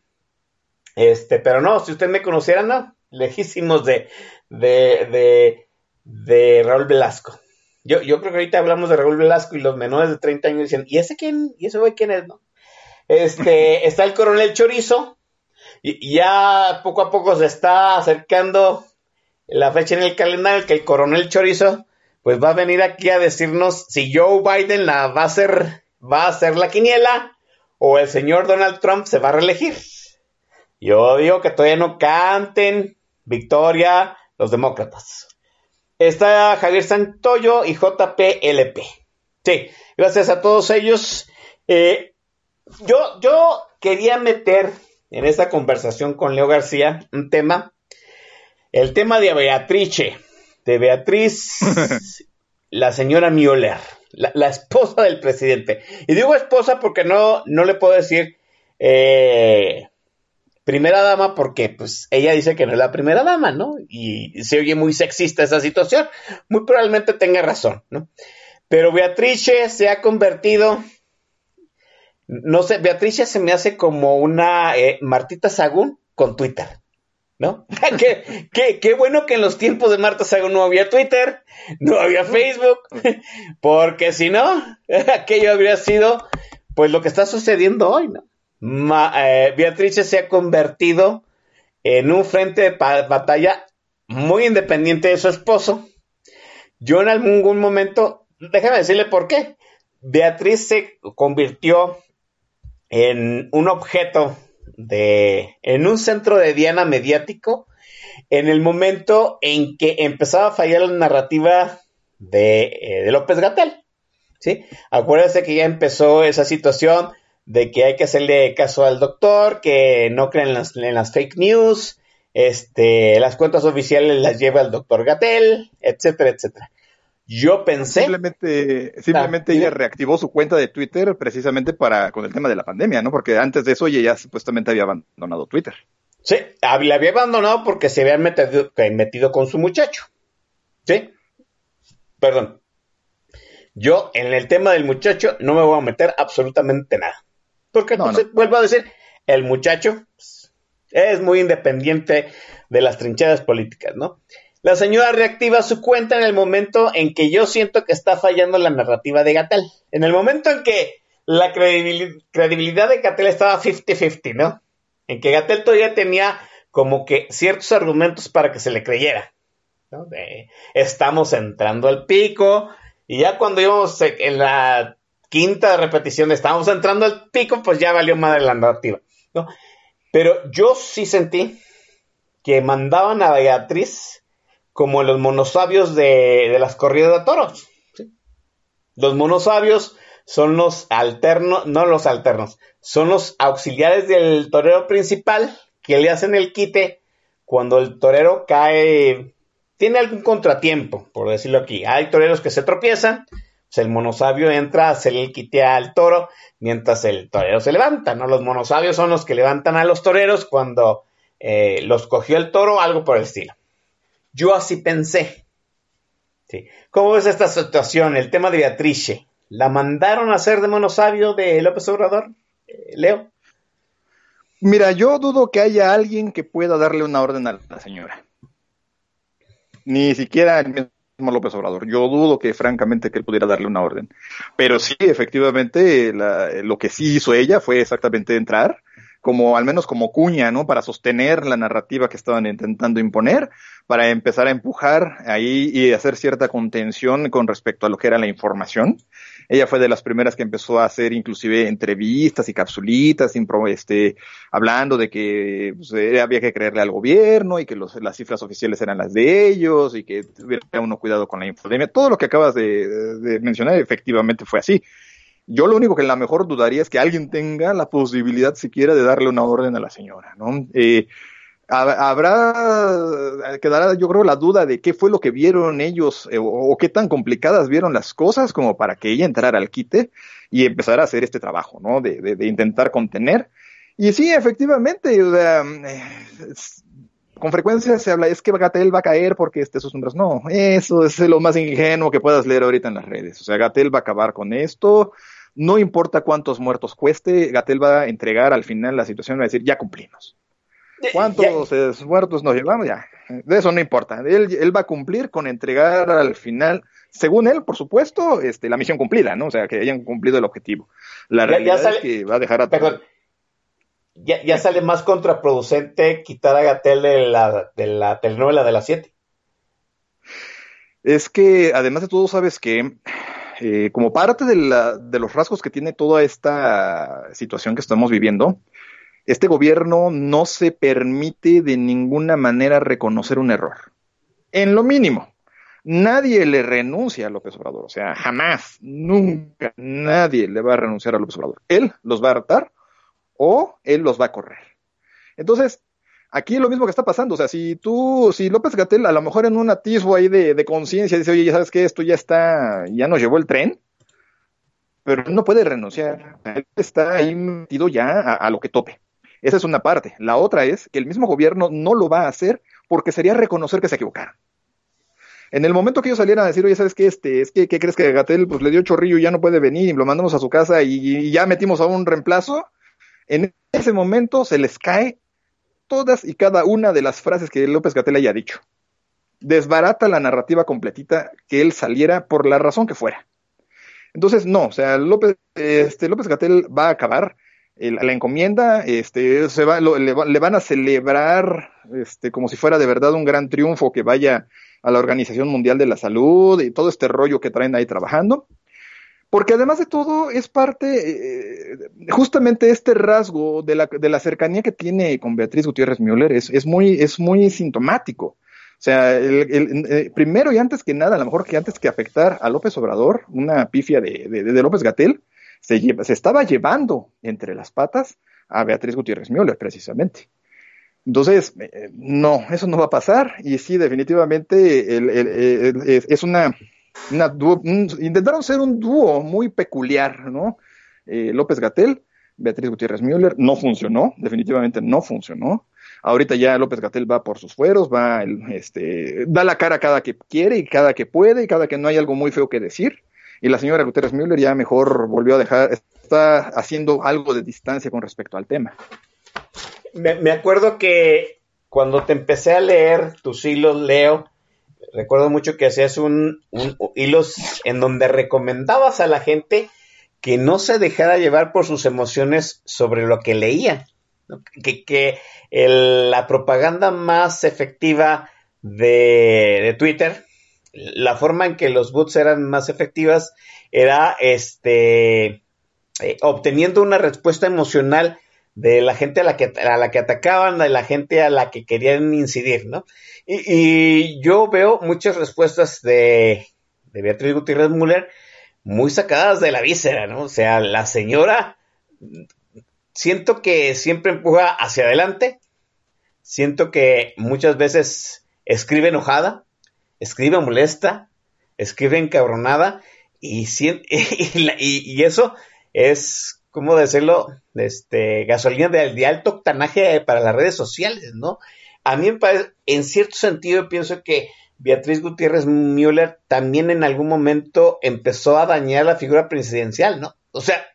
Este, pero no, si usted me conociera, no. Lejísimos de, de, de, de Raúl Velasco. Yo, yo creo que ahorita hablamos de Raúl Velasco y los menores de 30 años dicen, ¿y ese quién? ¿Y ese güey quién es? No? Este, (laughs) está el coronel Chorizo. Y ya poco a poco se está acercando la fecha en el calendario que el coronel Chorizo pues va a venir aquí a decirnos si Joe Biden la va a hacer, va a hacer la quiniela o el señor Donald Trump se va a reelegir. Yo digo que todavía no canten victoria los demócratas. Está Javier Santoyo y JPLP. Sí, gracias a todos ellos. Eh, yo, yo quería meter en esta conversación con Leo García un tema, el tema de Beatrice, de Beatriz, (laughs) la señora Müller, la, la, esposa del presidente. Y digo esposa porque no, no le puedo decir eh, primera dama porque pues ella dice que no es la primera dama, ¿no? Y se oye muy sexista esa situación. Muy probablemente tenga razón, ¿no? Pero Beatrice se ha convertido, no sé, Beatrice se me hace como una eh, Martita Sagún con Twitter, ¿no? (laughs) qué, qué, qué, bueno que en los tiempos de Marta Sagún no había Twitter, no había Facebook, (laughs) porque si no, (laughs) aquello habría sido pues lo que está sucediendo hoy, ¿no? eh, Beatrice se ha convertido en un frente de batalla muy independiente de su esposo. Yo en algún momento, déjame decirle por qué. Beatriz se convirtió en un objeto de, en un centro de diana mediático en el momento en que empezaba a fallar la narrativa de, eh, de López Gatel. ¿sí? Acuérdense que ya empezó esa situación de que hay que hacerle caso al doctor, que no creen en las, en las fake news, este, las cuentas oficiales las lleva el doctor Gatel, etcétera, etcétera. Yo pensé. Simplemente, simplemente ella reactivó su cuenta de Twitter precisamente para con el tema de la pandemia, ¿no? Porque antes de eso ella ya supuestamente había abandonado Twitter. Sí, la había abandonado porque se había metido, metido con su muchacho. ¿Sí? Perdón. Yo en el tema del muchacho no me voy a meter absolutamente nada. Porque no, vuelvo a decir, el muchacho es muy independiente de las trincheras políticas, ¿no? La señora reactiva su cuenta en el momento en que yo siento que está fallando la narrativa de Gatel. En el momento en que la credibilidad de Gatel estaba 50-50, ¿no? En que Gatel todavía tenía como que ciertos argumentos para que se le creyera. estamos entrando al pico. Y ya cuando íbamos en la quinta repetición de estamos entrando al pico, pues ya valió madre la narrativa. ¿no? Pero yo sí sentí que mandaban a Beatriz como los monosabios de, las corridas de toros. Los monosabios son los alternos, no los alternos, son los auxiliares del torero principal que le hacen el quite cuando el torero cae, tiene algún contratiempo, por decirlo aquí. Hay toreros que se tropiezan, pues el monosabio entra hacerle el quite al toro mientras el torero se levanta, ¿no? Los monosabios son los que levantan a los toreros cuando eh, los cogió el toro, algo por el estilo. Yo así pensé. ¿Cómo ves esta situación? El tema de Beatrice. ¿La mandaron a hacer de monosabio de López Obrador, eh, Leo? Mira, yo dudo que haya alguien que pueda darle una orden a la señora. Ni siquiera el mismo López Obrador. Yo dudo que, francamente, que él pudiera darle una orden. Pero sí, efectivamente, lo que sí hizo ella fue exactamente entrar, como al menos como cuña, ¿no? Para sostener la narrativa que estaban intentando imponer, para empezar a empujar ahí y hacer cierta contención con respecto a lo que era la información. Ella fue de las primeras que empezó a hacer inclusive entrevistas y capsulitas, este, hablando de que pues, eh, había que creerle al gobierno y que las cifras oficiales eran las de ellos y que tuviera uno cuidado con la infodemia. Todo lo que acabas de mencionar efectivamente fue así. Yo lo único que en la mejor dudaría es que alguien tenga la posibilidad siquiera de darle una orden a la señora, ¿no? Eh, habrá, quedará yo creo la duda de qué fue lo que vieron ellos eh, o, qué tan complicadas vieron las cosas como para que ella entrara al quite y empezara a hacer este trabajo, ¿no? De, de, intentar contener. Y sí, efectivamente, eh, con frecuencia se habla, es que Gatel va a caer porque este, sus números. No, eso es lo más ingenuo que puedas leer ahorita en las redes. O sea, Gatel va a acabar con esto, no importa cuántos muertos cueste, Gatel va a entregar al final la situación, va a decir, ya cumplimos. ¿Cuántos muertos nos llevamos? Ya, de eso no importa. Él, va a cumplir con entregar al final, según él, por supuesto, este, la misión cumplida, ¿no? O sea, que hayan cumplido el objetivo. La realidad es que va a dejar a Perdón. Ya, ya sale más contraproducente quitar a Gatel de la, de la telenovela de las 7. Es que, además de todo, sabes que eh, como parte de, la, de los rasgos que tiene toda esta situación que estamos viviendo, este gobierno no se permite de ninguna manera reconocer un error. En lo mínimo. Nadie le renuncia a López Obrador. O sea, jamás, nunca, nadie le va a renunciar a López Obrador. Él los va a hartar o él los va a correr. Entonces, Aquí es lo mismo que está pasando, o sea, si tú, si López Gatel a lo mejor en un atisbo ahí de, conciencia dice, oye, ya sabes que esto ya está, ya nos llevó el tren, pero no puede renunciar, él está ahí metido ya a, lo que tope. Esa es una parte. La otra es que el mismo gobierno no lo va a hacer porque sería reconocer que se equivocaron. En el momento que ellos salieran a decir, oye, ¿sabes qué? Este, es que, ¿qué crees que Gatel pues, le dio chorrillo y ya no puede venir y lo mandamos a su casa y, y ya metimos a un reemplazo? En ese momento se les cae todas y cada una de las frases que López Gatel haya dicho. Desbarata la narrativa completita que él saliera por la razón que fuera. Entonces, no, o sea, López, este, López Gatel va a acabar la encomienda, este, se va, le, le, van a celebrar este, como si fuera de verdad un gran triunfo que vaya a la Organización Mundial de la Salud y todo este rollo que traen ahí trabajando. Porque además de todo es parte, eh, justamente este rasgo de la, de la, cercanía que tiene con Beatriz Gutiérrez Müller es, es, muy, es muy sintomático. O sea, el, eh, primero y antes que nada, a lo mejor que antes que afectar a López Obrador, una pifia de, de, de López Gatel, se, lleva, se, estaba llevando entre las patas a Beatriz Gutiérrez Müller, precisamente. Entonces, eh, no, eso no va a pasar y sí, definitivamente es una intentaron ser un dúo muy peculiar, ¿no? Eh, López Gatel, Beatriz Gutiérrez Müller, no funcionó, definitivamente no funcionó. Ahorita ya López Gatel va por sus fueros, va, este, da la cara cada que quiere y cada que puede y cada que no hay algo muy feo que decir. Y la señora Gutiérrez Müller ya mejor volvió a dejar, está haciendo algo de distancia con respecto al tema. Me, me acuerdo que cuando te empecé a leer tus hilos, Leo, recuerdo mucho que hacías un, un, hilos en donde recomendabas a la gente que no se dejara llevar por sus emociones sobre lo que leía. Que, que la propaganda más efectiva de, Twitter, la forma en que los boots eran más efectivas, era este eh, obteniendo una respuesta emocional de la gente a la que a la que atacaban, de la gente a la que querían incidir, ¿no? Y, yo veo muchas respuestas de, de, Beatriz Gutiérrez Müller muy sacadas de la víscera, ¿no? O sea, la señora siento que siempre empuja hacia adelante, siento que muchas veces escribe enojada, escribe molesta, escribe encabronada y, (laughs) y, y eso es ¿cómo decirlo? Este, gasolina de, alto octanaje para las redes sociales, ¿no? A mí me parece, en cierto sentido, pienso que Beatriz Gutiérrez Müller también en algún momento empezó a dañar la figura presidencial, ¿no? O sea,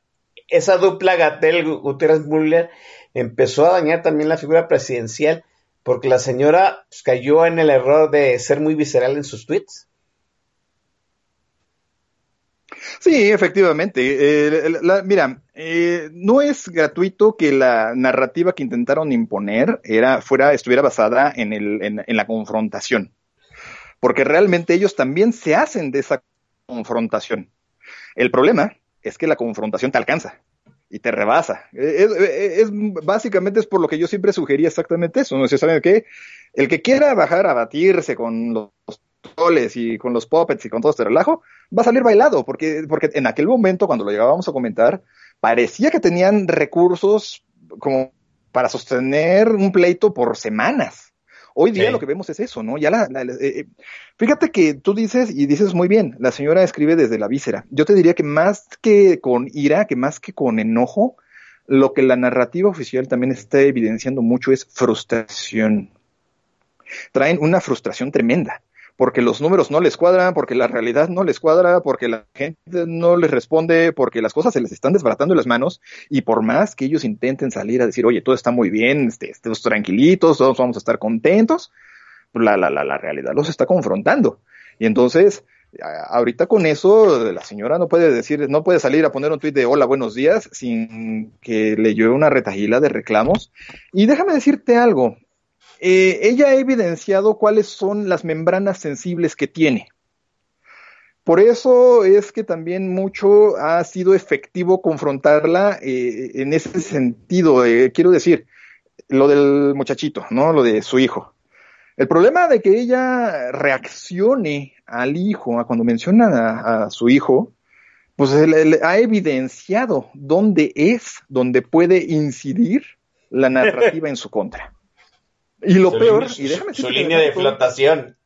esa dupla Gatel Gutiérrez Müller empezó a dañar también la figura presidencial porque la señora pues, cayó en el error de ser muy visceral en sus tweets. Sí, efectivamente. Eh, mira, eh, no es gratuito que la narrativa que intentaron imponer era, fuera, estuviera basada en, la confrontación. Porque realmente ellos también se hacen de esa confrontación. El problema es que la confrontación te alcanza y te rebasa. Es, básicamente es por lo que yo siempre sugería exactamente eso. ¿no? ¿Saben qué? El que quiera bajar a batirse con los troles y con los puppets y con todo este relajo, va a salir bailado, porque, porque en aquel momento, cuando lo llegábamos a comentar, parecía que tenían recursos como para sostener un pleito por semanas. Hoy día sí. lo que vemos es eso, ¿no? Ya la, la, la eh, fíjate que tú dices y dices muy bien, la señora escribe desde la víscera. Yo te diría que más que con ira, que más que con enojo, lo que la narrativa oficial también está evidenciando mucho es frustración. Traen una frustración tremenda porque los números no les cuadran, porque la realidad no les cuadra, porque la gente no les responde, porque las cosas se les están desbaratando en las manos y por más que ellos intenten salir a decir, oye, todo está muy bien, este, estemos tranquilitos, todos vamos a estar contentos, la, la, la, la realidad los está confrontando. Y entonces, ahorita con eso, la señora no puede decir, no puede salir a poner un tuit de hola, buenos días, sin que le lleve una retahila de reclamos. Y déjame decirte algo, eh, ella ha evidenciado cuáles son las membranas sensibles que tiene. Por eso es que también mucho ha sido efectivo confrontarla eh, en ese sentido. Eh, quiero decir, lo del muchachito, ¿no? Lo de su hijo. El problema de que ella reaccione al hijo, a cuando menciona a, su hijo, pues ha evidenciado dónde es, dónde puede incidir la narrativa en su contra. Y lo su peor, línea, y déjame su, línea de flotación.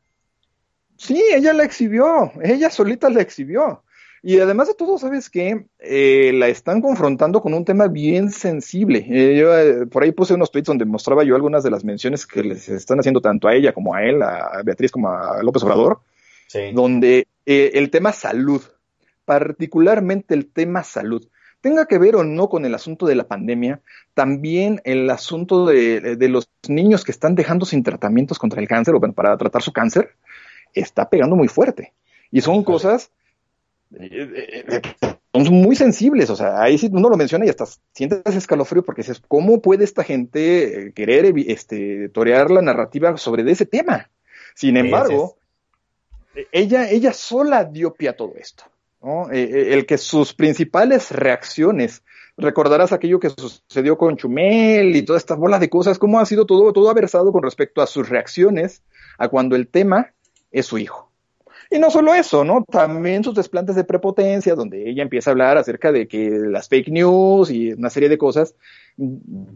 Sí, ella la exhibió, ella solita la exhibió. Y además de todo, ¿sabes qué? Eh, la están confrontando con un tema bien sensible. Eh, yo eh, por ahí puse unos tweets donde mostraba yo algunas de las menciones que les están haciendo tanto a ella como a él, a Beatriz como a López Obrador, donde el tema salud, particularmente el tema salud, tenga que ver o no con el asunto de la pandemia, también el asunto de, de los niños que están dejando sin tratamientos contra el cáncer o bueno, para tratar su cáncer, está pegando muy fuerte. Y son cosas son muy sensibles, o sea, ahí sí uno lo menciona y hasta sientes escalofrío porque dices, ¿cómo puede esta gente querer este, torear la narrativa sobre ese tema? Sin embargo, ella, ella sola dio pie a todo esto, ¿no? Eh, eh, el que sus principales reacciones, recordarás aquello que sucedió con Chumel y toda esta bola de cosas, cómo ha sido todo, todo aversado con respecto a sus reacciones a cuando el tema es su hijo. Y no solo eso, ¿no? También sus desplantes de prepotencia, donde ella empieza a hablar acerca de que las fake news y una serie de cosas,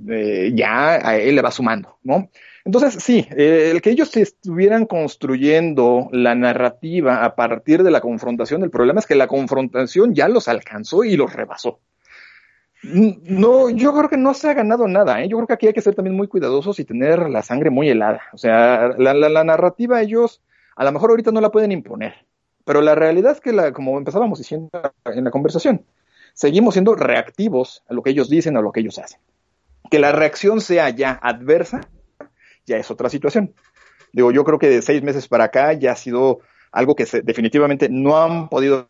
eh, ya a él le va sumando, ¿no? Entonces, sí, eh, el que ellos estuvieran construyendo la narrativa a partir de la confrontación, el problema es que la confrontación ya los alcanzó y los rebasó. No, yo creo que no se ha ganado nada, ¿eh? Yo creo que aquí hay que ser también muy cuidadosos y tener la sangre muy helada. O sea, la narrativa ellos a lo mejor ahorita no la pueden imponer, pero la realidad es que, la, como empezábamos diciendo en la conversación, seguimos siendo reactivos a lo que ellos dicen, a lo que ellos hacen. Que la reacción sea ya adversa, ya es otra situación. Digo, yo creo que de seis meses para acá ya ha sido algo que definitivamente no han podido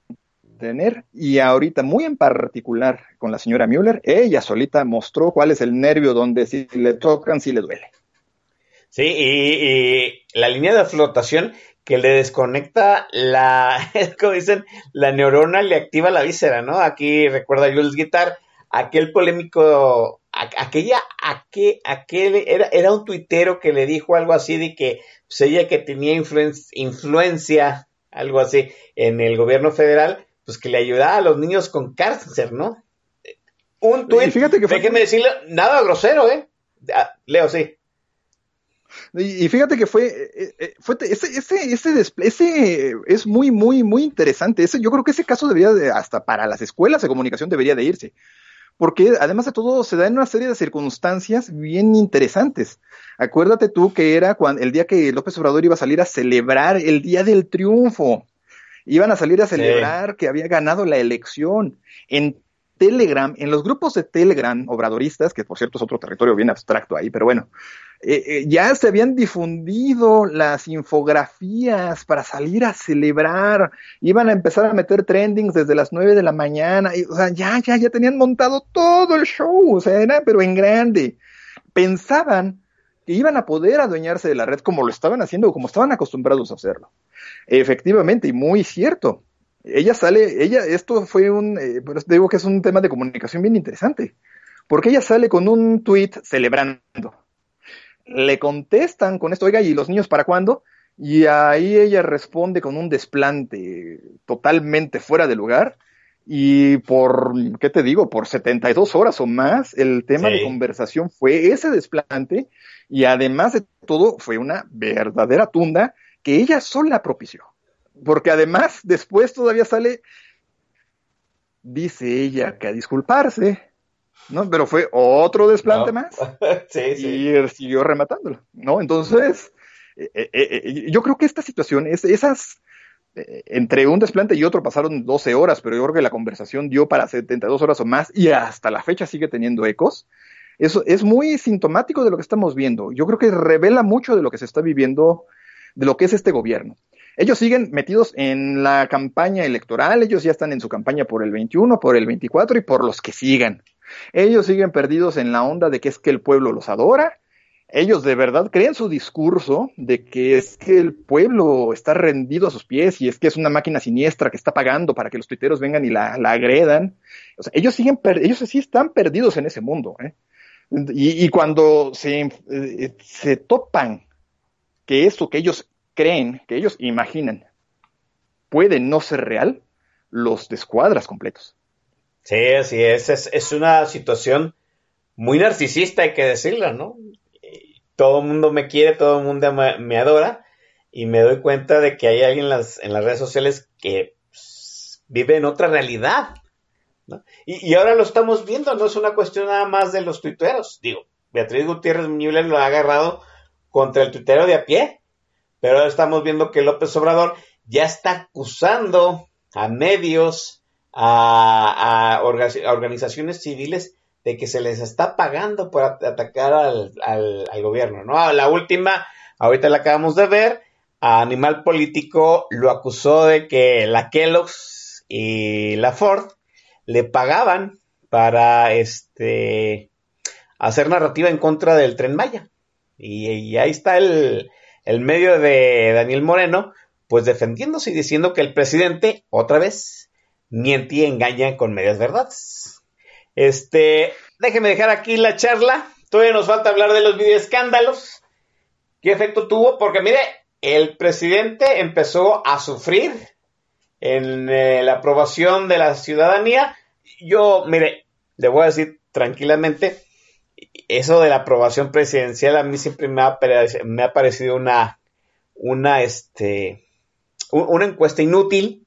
tener y ahorita muy en particular con la señora Müller, ella solita mostró cuál es el nervio donde si le tocan, si le duele. Sí, y, la línea de flotación que le desconecta la, (laughs) como dicen, la neurona le activa la víscera, ¿no? Aquí recuerda Jules Guitar, aquel polémico, aquella, aquel, aquel era, era un tuitero que le dijo algo así de que pues, ella que tenía influencia, algo así, en el gobierno federal, pues que le ayudaba a los niños con cáncer, ¿no? Un tuit, fíjate que déjeme decirle, nada grosero, ¿eh? Ah, Leo, sí. Y, fíjate que fue, eh, eh, fue ese, ese, ese, ese es muy, muy, muy interesante. Ese, yo creo que ese caso debería de, hasta para las escuelas de comunicación debería de irse. Porque además de todo se da en una serie de circunstancias bien interesantes. Acuérdate tú que era cuando, el día que López Obrador iba a salir a celebrar el día del triunfo. Iban a salir a celebrar que había ganado la elección. En Telegram, en los grupos de Telegram obradoristas, que por cierto es otro territorio bien abstracto ahí, pero bueno, eh, eh, ya se habían difundido las infografías para salir a celebrar, iban a empezar a meter trendings desde las 9 de la mañana, o sea, ya, ya, ya tenían montado todo el show, o sea, era pero en grande. Pensaban que iban a poder adueñarse de la red como lo estaban haciendo o como estaban acostumbrados a hacerlo. Efectivamente, y muy cierto. Ella sale, ella, esto fue un, eh, digo que es un tema de comunicación bien interesante, porque ella sale con un tweet celebrando le contestan con esto, oiga, ¿y los niños para cuándo? Y ahí ella responde con un desplante totalmente fuera de lugar. Y por, ¿qué te digo? Por 72 horas o más, el tema de conversación fue ese desplante. Y además de todo, fue una verdadera tunda que ella sola propició. Porque además, después todavía sale, dice ella que a disculparse, ¿no? Pero fue otro desplante más. (laughs) sí, sí. Y siguió rematándolo, ¿no? Entonces, eh, eh, eh, yo creo que esta situación, es, esas, entre un desplante y otro pasaron 12 horas, pero yo creo que la conversación dio para 72 horas o más y hasta la fecha sigue teniendo ecos. Eso es muy sintomático de lo que estamos viendo. Yo creo que revela mucho de lo que se está viviendo, de lo que es este gobierno. Ellos siguen metidos en la campaña electoral, ellos ya están en su campaña por el 21, por el 24 y por los que sigan. Ellos siguen perdidos en la onda de que es que el pueblo los adora. Ellos de verdad creen su discurso de que es que el pueblo está rendido a sus pies y es que es una máquina siniestra que está pagando para que los tuiteros vengan y la, agredan. O sea, ellos siguen, ellos sí están perdidos en ese mundo. ¿eh? Y, cuando se, eh, se topan que eso que ellos creen, que ellos imaginan, puede no ser real, los descuadras completos. Sí, así es. es. una situación muy narcisista, hay que decirlo, ¿no? Todo el mundo me quiere, todo el mundo me, adora y me doy cuenta de que hay alguien en las, en las redes sociales que pues, vive en otra realidad. ¿no? Y, y, ahora lo estamos viendo, no es una cuestión nada más de los tuiteros. Digo, Beatriz Gutiérrez Müller lo ha agarrado contra el tuitero de a pie, pero ahora estamos viendo que López Obrador ya está acusando a medios, a, a, organizaciones civiles de que se les está pagando por atacar al, al, gobierno, ¿no? La última, ahorita la acabamos de ver, a Animal Político lo acusó de que la Kellogg's y la Ford le pagaban para este hacer narrativa en contra del tren Maya. Y, y ahí está el, el medio de Daniel Moreno, pues defendiéndose y diciendo que el presidente, otra vez, miente y engaña con medias verdades. Este, déjeme dejar aquí la charla. Todavía nos falta hablar de los videoescándalos. ¿Qué efecto tuvo? Porque mire, el presidente empezó a sufrir en eh, la aprobación de la ciudadanía. Yo, mire, le voy a decir tranquilamente, eso de la aprobación presidencial a mí siempre me ha, me ha parecido una, una, este, una encuesta inútil,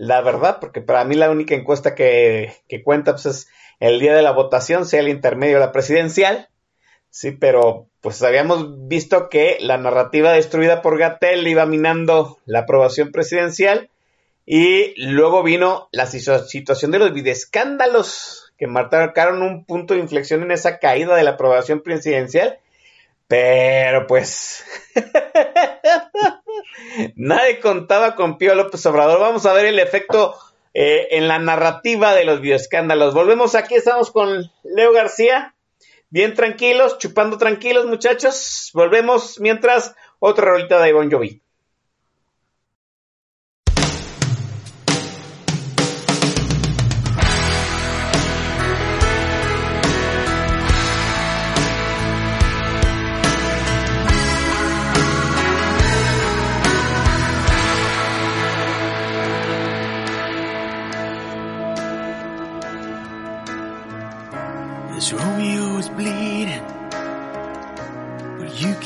la verdad, porque para mí la única encuesta que, que cuenta pues, es el día de la votación, sea el intermedio o la presidencial. Sí, pero pues habíamos visto que la narrativa destruida por Gatel iba minando la aprobación presidencial y luego vino la situación de los videoescándalos que marcaron un punto de inflexión en esa caída de la aprobación presidencial. Pero pues (laughs) nadie contaba con Pío López Obrador. Vamos a ver el efecto eh, en la narrativa de los bioescándalos. Volvemos aquí, estamos con Leo García. Bien tranquilos, chupando tranquilos, muchachos. Volvemos mientras otra rolita de Bon Jovi.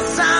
the sun.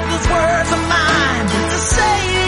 words of mine to save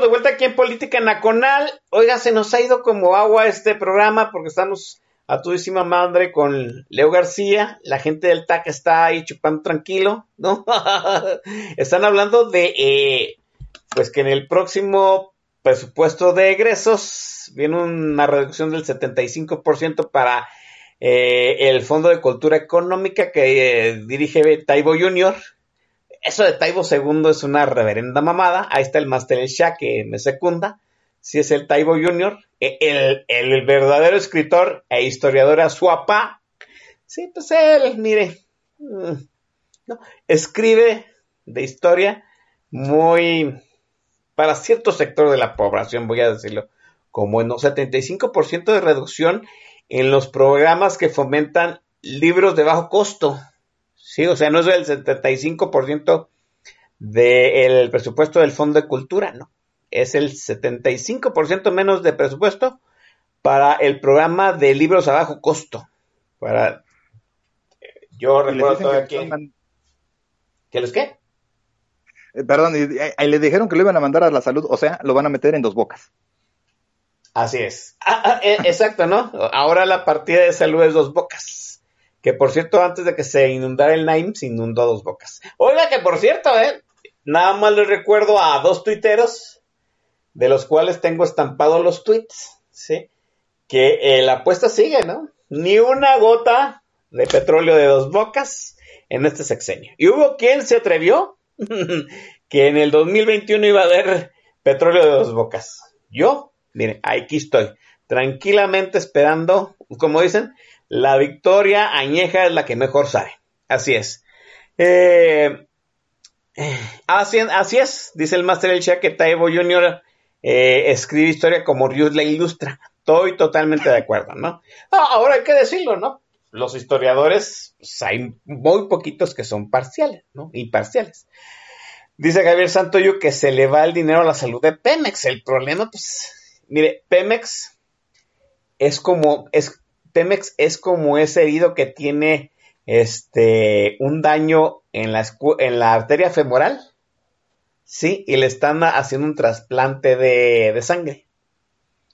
de vuelta aquí en Política Nacional. Oiga, se nos ha ido como agua este programa porque estamos a todísima madre con Leo García. La gente del TAC está ahí chupando tranquilo, ¿no? (laughs) Están hablando de, eh, pues que en el próximo presupuesto de egresos viene una reducción del 75% para eh, el Fondo de Cultura Económica que eh, dirige Taibo Junior. Eso de Taibo II es una reverenda mamada. Ahí está el Master El Shah que me secunda. Si es el Taibo Junior. E- El, el verdadero escritor e historiador a su papá. Sí, pues él, mire. mm, no, escribe de historia muy para cierto sector de la población, voy a decirlo, como en un 75% de reducción en los programas que fomentan libros de bajo costo. Sí, o sea, no es el 75% del presupuesto del Fondo de Cultura, no. Es el 75% menos de presupuesto para el programa de libros a bajo costo. Para yo Y les recuerdo que que, mandan- ¿que los qué? eh, Perdón, y le dijeron que lo iban a mandar a la salud, o sea, lo van a meter en dos bocas. Así es. Ah, ah, eh, exacto, ¿no? Ahora la partida de salud es dos bocas. Que por cierto, antes de que se inundara el Naim, se inundó dos bocas. Oiga, que por cierto, ¿eh? Nada más les recuerdo a dos tuiteros, de los cuales tengo estampados los tweets, ¿sí? Que eh, la apuesta sigue, ¿no? Ni una gota de petróleo de dos bocas en este sexenio. Y hubo quien se atrevió (laughs) que en el 2021 iba a haber petróleo de dos bocas. Yo, miren, aquí estoy, tranquilamente esperando, como dicen, la victoria añeja es la que mejor sabe. Así es. Eh, eh, así, es, dice el Master El Shah que Taibo Jr. eh, escribe historia como Rius la ilustra. Estoy totalmente de acuerdo, ¿no? Ah, ahora hay que decirlo, ¿no? Los historiadores, pues, hay muy poquitos que son parciales, ¿no? Imparciales. Dice Javier Santoyo que se le va el dinero a la salud de Pemex. El problema, pues, mire, Pemex es como, es, Pemex es como ese herido que tiene este un daño en la, en la arteria femoral, sí, y le están haciendo un trasplante de, de sangre.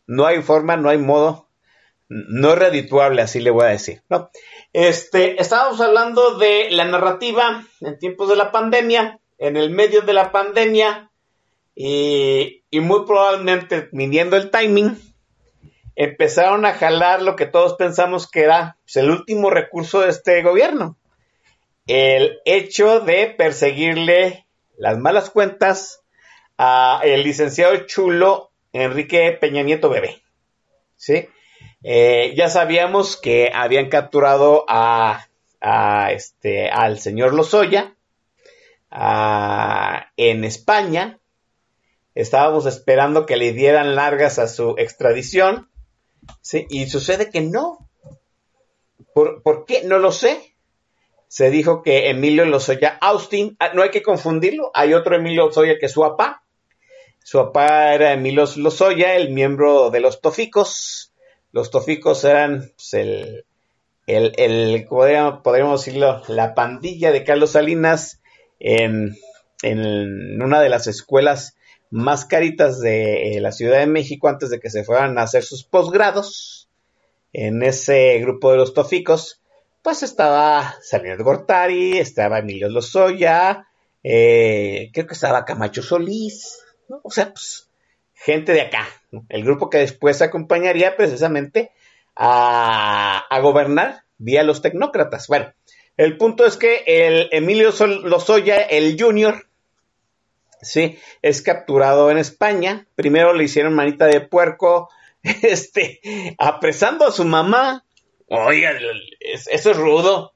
No hay forma, no hay modo, no es redituable, así le voy a decir, ¿no? Este, estábamos hablando de la narrativa en tiempos de la pandemia, en el medio de la pandemia, y, y muy probablemente, midiendo el timing, empezaron a jalar lo que todos pensamos que era pues, el último recurso de este gobierno. El hecho de perseguirle las malas cuentas a el licenciado chulo Enrique Peña Nieto Bebé. ¿Sí? Eh, ya sabíamos que habían capturado a, este, al señor Lozoya en España. Estábamos esperando que le dieran largas a su extradición. ¿Sí? Y sucede que no. ¿Por, por qué? No lo sé. Se dijo que Emilio Lozoya Austin, ah, no hay que confundirlo, hay otro Emilio Lozoya que es su papá. Su papá era Emilio Lozoya, el miembro de los Toficos. Los Toficos eran pues, el, el, el podríamos, podríamos decirlo, la pandilla de Carlos Salinas en, en una de las escuelas mascaritas de eh, la Ciudad de México antes de que se fueran a hacer sus posgrados. En ese grupo de los toficos, pues estaba Salinas Gortari, estaba Emilio Lozoya, eh, creo que estaba Camacho Solís, ¿no? o sea, pues, gente de acá, el grupo que después acompañaría precisamente a, a gobernar vía los tecnócratas. Bueno, el punto es que el Emilio Lozoya, el Junior, sí, es capturado en España. Primero le hicieron manita de puerco, (laughs) este, apresando a su mamá. Oiga, eso es rudo.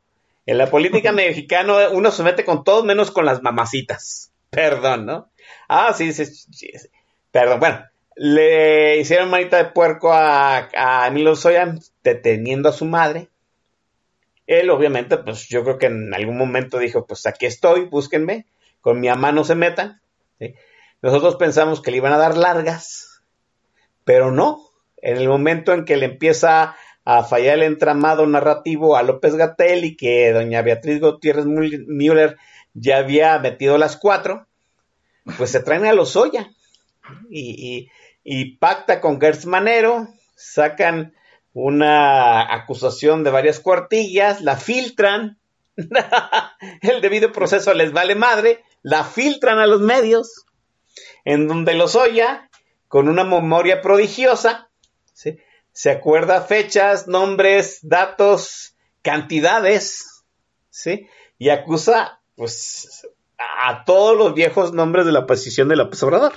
En la política (laughs) mexicana uno se mete con todo menos con las mamacitas. Perdón, ¿no? Ah, sí, sí, sí, Perdón, bueno. Le hicieron manita de puerco a, a Emilio Lozoya deteniendo a su madre. Él, obviamente, pues yo creo que en algún momento dijo, pues aquí estoy, búsquenme, con mi mamá no se metan. Nosotros pensamos que le iban a dar largas, pero no. En el momento en que le empieza a fallar el entramado narrativo a López Gatel y que doña Beatriz Gutiérrez Müller ya había metido las cuatro, pues se traen a los y, y, pacta con Gertz Manero, sacan una acusación de varias cuartillas, la filtran, (laughs) el debido proceso les vale madre, la filtran a los medios, en donde los oya, con una memoria prodigiosa, se acuerda fechas, nombres, datos, cantidades, ¿sí? y acusa pues, a todos los viejos nombres de la oposición de López Obrador.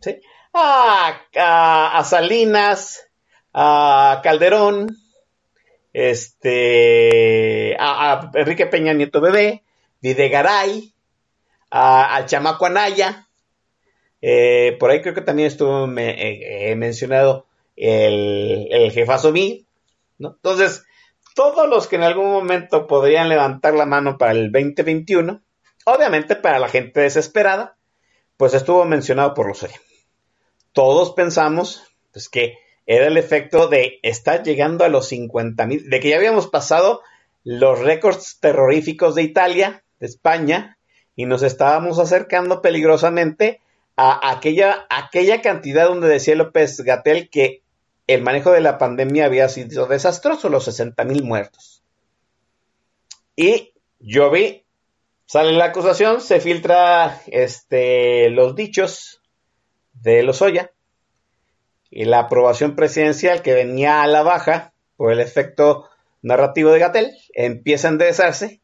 ¿sí? a Salinas, a Calderón, este, a, Enrique Peña Nieto Bebé, Videgaray, al chamaco Anaya, eh, por ahí creo que también estuvo eh, mencionado el, el jefazo mí, ¿no? Entonces, todos los que en algún momento podrían levantar la mano para el 2021, obviamente para la gente desesperada, pues estuvo mencionado por los Todos pensamos pues, que era el efecto de estar llegando a los 50 mil, de que ya habíamos pasado los récords terroríficos de Italia, de España, y nos estábamos acercando peligrosamente a aquella, aquella cantidad donde decía López Gatel que el manejo de la pandemia había sido desastroso, los 60 mil muertos. Y yo vi, sale la acusación, se filtra este, los dichos de Lozoya, y la aprobación presidencial que venía a la baja por el efecto narrativo de Gatel empieza a enderezarse.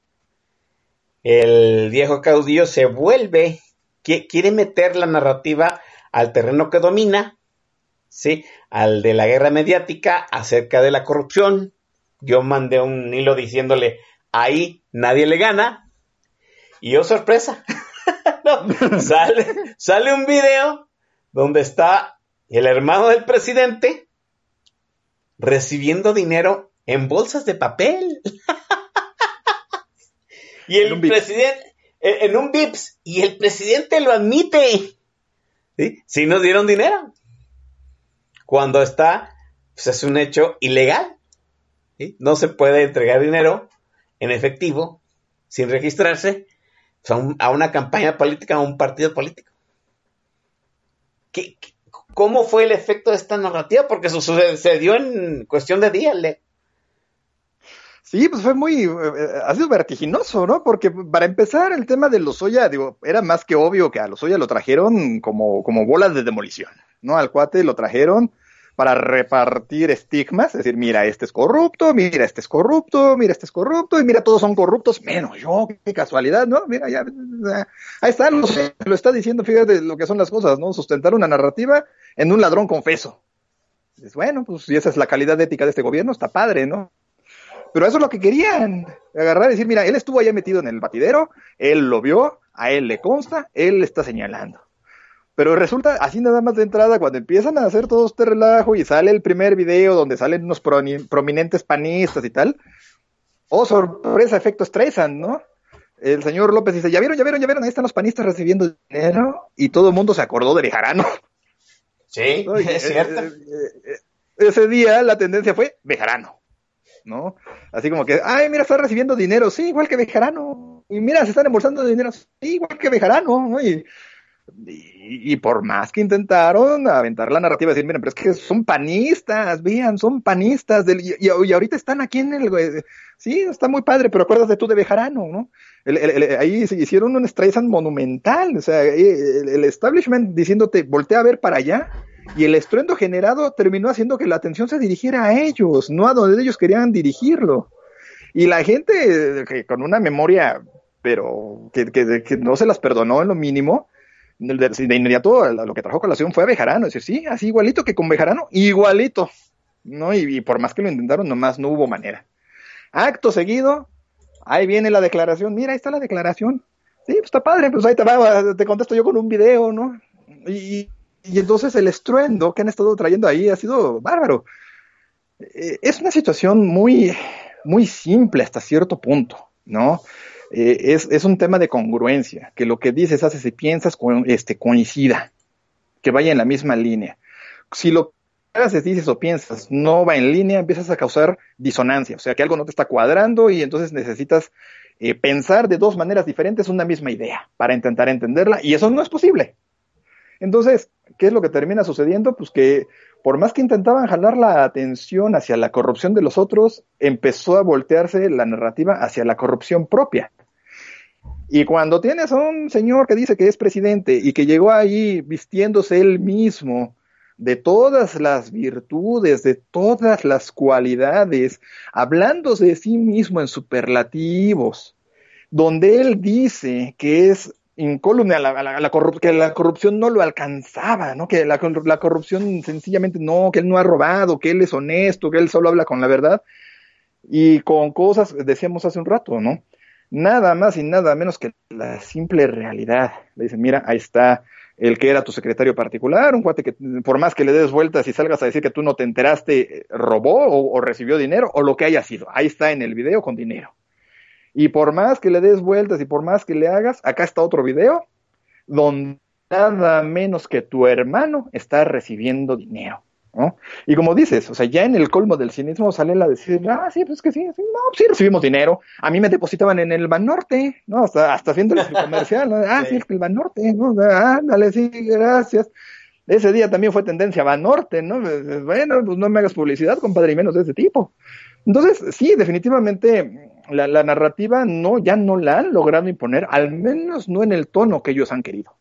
El viejo caudillo se vuelve, quiere meter la narrativa al terreno que domina, ¿sí? al de la guerra mediática acerca de la corrupción. Yo mandé un hilo diciéndole, ahí nadie le gana. Y oh sorpresa, (laughs) sale, sale un video donde está el hermano del presidente recibiendo dinero en bolsas de papel. (laughs) y el presidente, eh, en un VIPS, y el presidente lo admite. ¿Sí? Si nos dieron dinero. Cuando está, pues es un hecho ilegal. No se puede entregar dinero en efectivo sin registrarse a una campaña política o a un partido político. ¿Qué, qué cómo fue el efecto de esta narrativa, porque eso sucedió en cuestión de días, Le. Sí, pues fue muy, eh, ha sido vertiginoso, ¿no? Porque para empezar, el tema de Lozoya, digo, era más que obvio que a Lozoya lo trajeron como, como bolas de demolición, ¿no? Al cuate lo trajeron para repartir estigmas, es decir, mira, este es corrupto, mira, este es corrupto, mira, este es corrupto, y mira, todos son corruptos, menos yo, qué casualidad, ¿no? Mira, ya, ahí está, lo, lo está diciendo, fíjate lo que son las cosas, ¿no? Sustentar una narrativa en un ladrón confeso. Bueno, pues si esa es la calidad ética de este gobierno, está padre, ¿no? Pero eso es lo que querían, agarrar y decir, mira, él estuvo allá metido en el batidero, él lo vio, a él le consta, él le está señalando. Pero resulta, así nada más de entrada, cuando empiezan a hacer todo este relajo y sale el primer video donde salen unos prominentes panistas y tal, oh, sorpresa, efecto estresan, ¿no? El señor López dice, ya vieron, ya vieron, ya vieron, ahí están los panistas recibiendo dinero, y todo el mundo se acordó de Bejarano. Sí, es cierto. Eh, eh, eh, ese día la tendencia fue Bejarano, ¿no? Así como que, ay, mira, está recibiendo dinero, sí, igual que Bejarano, y mira, se están embolsando dinero, sí, igual que Bejarano, ¿no? Y Y, por más que intentaron aventar la narrativa, decir, miren, pero es que son panistas, vean, son panistas, del, y, ahorita están aquí en el, sí, está muy padre, pero acuérdate tú de Bejarano, ¿no? El- ahí se hicieron un Streisand monumental, o sea, el establishment diciéndote, voltea a ver para allá, y el estruendo generado terminó haciendo que la atención se dirigiera a ellos, no a donde ellos querían dirigirlo. Y la gente eh, que con una memoria, pero que, no se las perdonó en lo mínimo, de, inmediato lo que trajo colación fue a Bejarano, es decir, sí, así igualito que con Bejarano, igualito, ¿no? Y, y por más que lo intentaron, nomás no hubo manera. Acto seguido, ahí viene la declaración, mira, ahí está la declaración. Sí, pues está padre, pues ahí te va, te contesto yo con un video, ¿no? Y, y entonces el estruendo que han estado trayendo ahí ha sido bárbaro. Eh, es una situación muy, muy simple hasta cierto punto, ¿no? Eh, es, un tema de congruencia, que lo que dices, haces y piensas este, coincida, que vaya en la misma línea. Si lo que haces, dices o piensas no va en línea, empiezas a causar disonancia, o sea, que algo no te está cuadrando y entonces necesitas eh, pensar de dos maneras diferentes una misma idea para intentar entenderla y eso no es posible. Entonces, ¿qué es lo que termina sucediendo? Pues que por más que intentaban jalar la atención hacia la corrupción de los otros, empezó a voltearse la narrativa hacia la corrupción propia. Y cuando tienes a un señor que dice que es presidente y que llegó ahí vistiéndose él mismo de todas las virtudes, de todas las cualidades, hablándose de sí mismo en superlativos, donde él dice que es incólume a la, a la- a la que la corrupción no lo alcanzaba, ¿no? Que la, la corrupción sencillamente no, que él no ha robado, que él es honesto, que él solo habla con la verdad y con cosas, decíamos hace un rato, ¿no? Nada más y nada menos que la simple realidad. Le dicen, mira, ahí está el que era tu secretario particular, un cuate que por más que le des vueltas y salgas a decir que tú no te enteraste, eh, robó o, o recibió dinero o lo que haya sido. Ahí está en el video con dinero. Y por más que le des vueltas y por más que le hagas, acá está otro video donde nada menos que tu hermano está recibiendo dinero. ¿no? Y como dices, o sea, ya en el colmo del cinismo sale la decir, ah, sí, pues que sí, sí, no, sí recibimos dinero. A mí me depositaban en el Banorte, ¿no? Hasta, hasta haciendo el comercial, ¿no? (laughs) Ah, sí, el Banorte, ¿no? Ah, dale, sí, gracias. Ese día también fue tendencia Banorte, ¿no? Bueno, pues no me hagas publicidad, compadre, y menos de ese tipo. Entonces, sí, definitivamente la, la narrativa no, ya no la han logrado imponer, al menos no en el tono que ellos han querido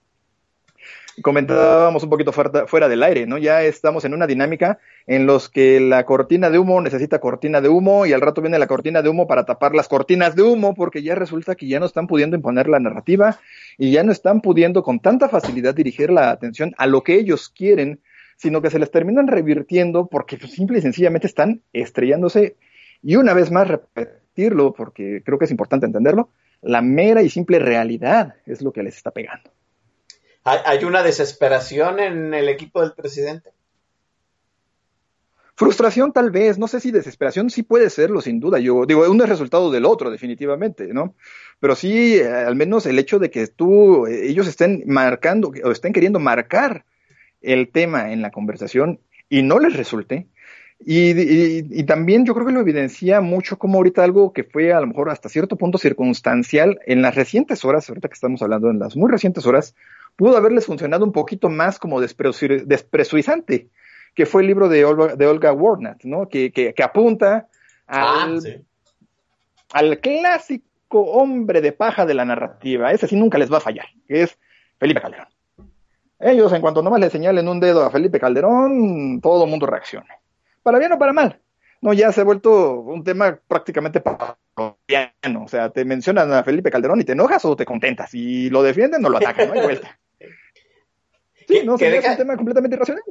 comentábamos un poquito fuera, del aire, ¿no? Ya estamos en una dinámica en los que la cortina de humo necesita cortina de humo y al rato viene la cortina de humo para tapar las cortinas de humo porque ya resulta que ya no están pudiendo imponer la narrativa y ya no están pudiendo con tanta facilidad dirigir la atención a lo que ellos quieren, sino que se les terminan revirtiendo porque pues, simple y sencillamente están estrellándose y una vez más repetirlo porque creo que es importante entenderlo, la mera y simple realidad es lo que les está pegando. ¿Hay una desesperación en el equipo del presidente? Frustración tal vez, no sé si desesperación sí puede serlo, sin duda. Yo digo, uno es resultado del otro, definitivamente, ¿no? Pero sí, al menos el hecho de que tú, eh, ellos estén marcando o estén queriendo marcar el tema en la conversación y no les resulte. Y, y, y, también yo creo que lo evidencia mucho como ahorita algo que fue a lo mejor hasta cierto punto circunstancial en las recientes horas, ahorita que estamos hablando en las muy recientes horas, pudo haberles funcionado un poquito más como despresurizante, que fue el libro de Olga, de Olga Warnat, ¿no? Que, que, que apunta al, ah, sí. al, clásico hombre de paja de la narrativa, ese sí nunca les va a fallar, que es Felipe Calderón. Ellos, en cuanto nomás le señalen un dedo a Felipe Calderón, todo el mundo reacciona. Para bien o para mal. No, ya se ha vuelto un tema prácticamente parodiano. O sea, te mencionan a Felipe Calderón y te enojas o te contentas. Y lo defienden o lo atacan, no hay vuelta. (laughs) Sí, no, que deja, es un tema completamente irracional.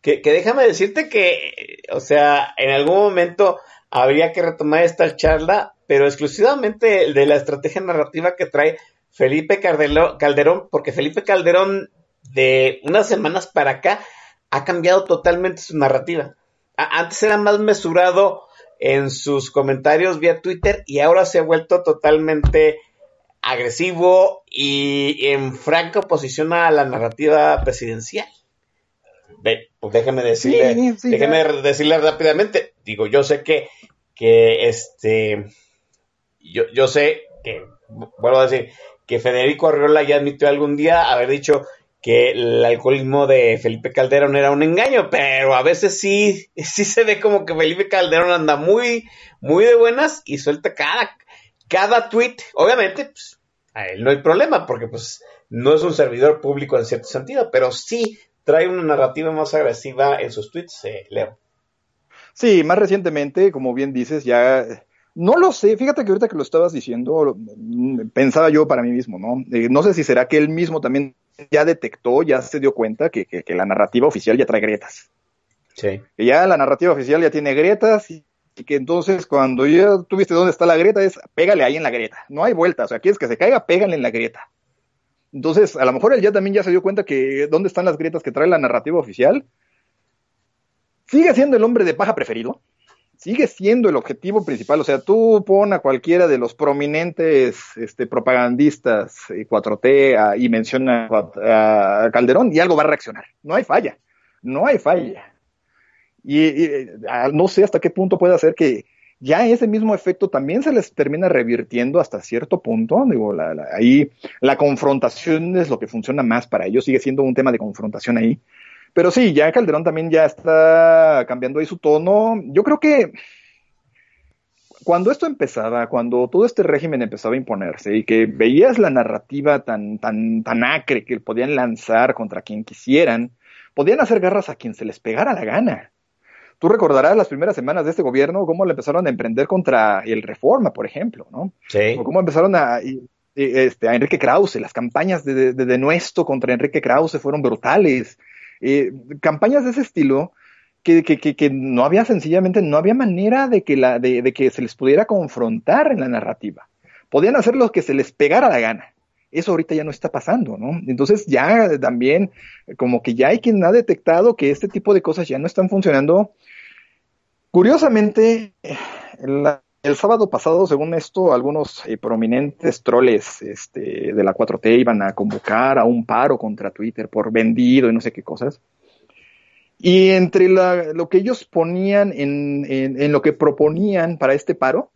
Que, que, déjame decirte que, o sea, en algún momento habría que retomar esta charla, pero exclusivamente de la estrategia narrativa que trae Felipe Calderón, porque Felipe Calderón de unas semanas para acá ha cambiado totalmente su narrativa. Antes era más mesurado en sus comentarios vía Twitter y ahora se ha vuelto totalmente agresivo y en franca oposición a la narrativa presidencial. Ve, pues déjeme decirle, sí, sí, déjeme ya. decirle rápidamente. Digo, yo sé que, que este, yo, yo sé que, vuelvo a decir, que Federico Arriola ya admitió algún día haber dicho que el alcoholismo de Felipe Calderón era un engaño, pero a veces sí, (laughs) sí se ve como que Felipe Calderón anda muy, muy de buenas y suelta cada, cada tweet. Obviamente, pues, a él no hay problema, porque pues no es un servidor público en cierto sentido, pero sí trae una narrativa más agresiva en sus tweets, eh, Leo. Sí, más recientemente, como bien dices, ya no lo sé, fíjate que ahorita que lo estabas diciendo, pensaba yo para mí mismo, ¿no? Eh, no sé si será que él mismo también ya detectó, ya se dio cuenta que, que, que la narrativa oficial ya trae grietas. Sí. Que ya la narrativa oficial ya tiene grietas y, y que entonces cuando ya tuviste dónde está la grieta es pégale ahí en la grieta. No hay vuelta, o sea, quieres que se caiga, pégale en la grieta. Entonces, a lo mejor él ya también ya se dio cuenta que dónde están las grietas que trae la narrativa oficial. Sigue siendo el hombre de paja preferido. Sigue siendo el objetivo principal. O sea, tú pon a cualquiera de los prominentes este, propagandistas eh, 4T a- y menciona a, Calderón y algo va a reaccionar. No hay falla. No hay falla. Y, y, no sé hasta qué punto puede hacer que ya ese mismo efecto también se les termina revirtiendo hasta cierto punto. Digo, la, la- ahí la confrontación es lo que funciona más para ellos, sigue siendo un tema de confrontación ahí. Pero sí, ya Calderón también ya está cambiando ahí su tono. Yo creo que cuando esto empezaba, cuando todo este régimen empezaba a imponerse y que veías la narrativa tan, tan, tan acre que podían lanzar contra quien quisieran, podían hacer garras a quien se les pegara la gana. Tú recordarás las primeras semanas de este gobierno, cómo le empezaron a emprender contra el Reforma, por ejemplo, ¿no? Sí. O cómo empezaron a, este, a Enrique Krause, las campañas de, de, de Denuesto contra Enrique Krause fueron brutales. Eh, campañas de ese estilo que, que, que, no había sencillamente, no había manera de que, la, de, de que se les pudiera confrontar en la narrativa. Podían hacer lo que se les pegara la gana. Eso ahorita ya no está pasando, ¿no? Entonces ya también, como que ya hay quien ha detectado que este tipo de cosas ya no están funcionando. Curiosamente, la- el sábado pasado, según esto, algunos eh, prominentes troles este, de la 4T iban a convocar a un paro contra Twitter por vendido y no sé qué cosas. Y entre la- lo que ellos ponían en, en- en lo que proponían para este paro,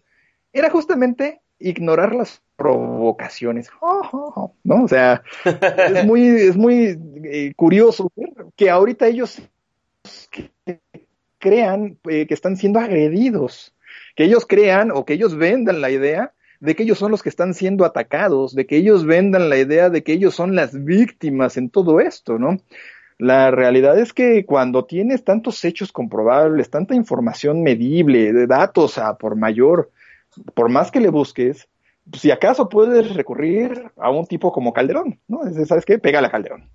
era justamente ignorar las provocaciones. (laughs) ¿No? O sea, es muy, es muy eh, curioso ver que ahorita ellos que- crean eh, que están siendo agredidos, que ellos crean o que ellos vendan la idea de que ellos son los que están siendo atacados, de que ellos vendan la idea de que ellos son las víctimas en todo esto, ¿no? La realidad es que cuando tienes tantos hechos comprobables, tanta información medible, de datos a por mayor, por más que le busques, si acaso puedes recurrir a un tipo como Calderón, ¿no? Es- ¿Sabes qué? Pégale a Calderón.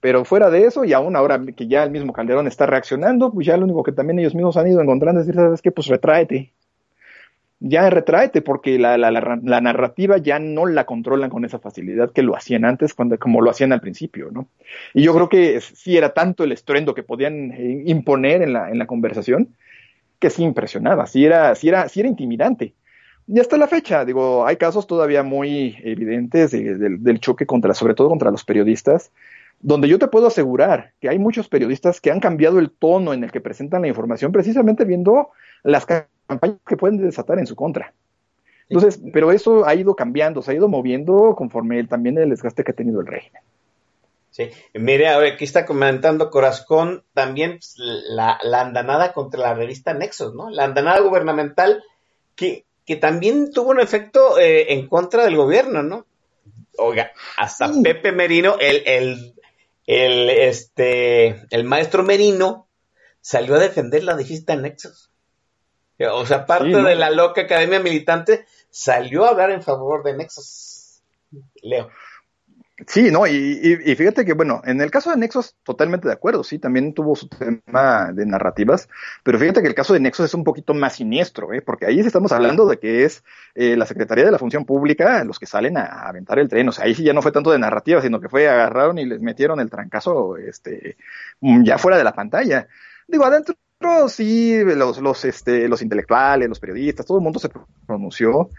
Pero fuera de eso, y aún ahora que ya el mismo Calderón está reaccionando, pues ya lo único que también ellos mismos han ido encontrando es decir, ¿sabes qué? Pues retráete. Ya retráete, porque la, la, narrativa ya no la controlan con esa facilidad que lo hacían antes, cuando, como lo hacían al principio, ¿no? Y yo creo que sí era tanto el estruendo que podían eh, imponer en la, en la conversación, que sí impresionaba, sí era, sí era, sí era intimidante. Y hasta la fecha, digo, hay casos todavía muy evidentes de- del- del choque contra, sobre todo contra los periodistas, donde yo te puedo asegurar que hay muchos periodistas que han cambiado el tono en el que presentan la información precisamente viendo las ca- campañas que pueden desatar en su contra. Entonces, pero eso ha ido cambiando, se ha ido moviendo conforme el- también el desgaste que ha tenido el régimen. Sí, mire, a ver, aquí está comentando Corazón también pues, la, la andanada contra la revista Nexos, ¿no? La andanada gubernamental que, que también tuvo un efecto eh, en contra del gobierno, ¿no? Oiga, hasta Sí. Pepe Merino, el, el, el, este, el maestro Merino salió a defender la revista Nexos. O sea, parte Sí, ¿no? de la loca academia militante salió a hablar en favor de Nexos. Leo. Sí, no, y, y- y fíjate que, bueno, en el caso de Nexos, totalmente de acuerdo, sí, también tuvo su tema de narrativas, pero fíjate que el caso de Nexos es un poquito más siniestro, ¿eh? porque ahí estamos hablando de que es eh, la Secretaría de la Función Pública los que salen a aventar el tren, o sea, ahí sí ya no fue tanto de narrativa, sino que fue, agarraron y les metieron el trancazo, este, ya fuera de la pantalla. Digo, adentro sí, los, los, este, los intelectuales, los periodistas, todo el mundo se pronunció,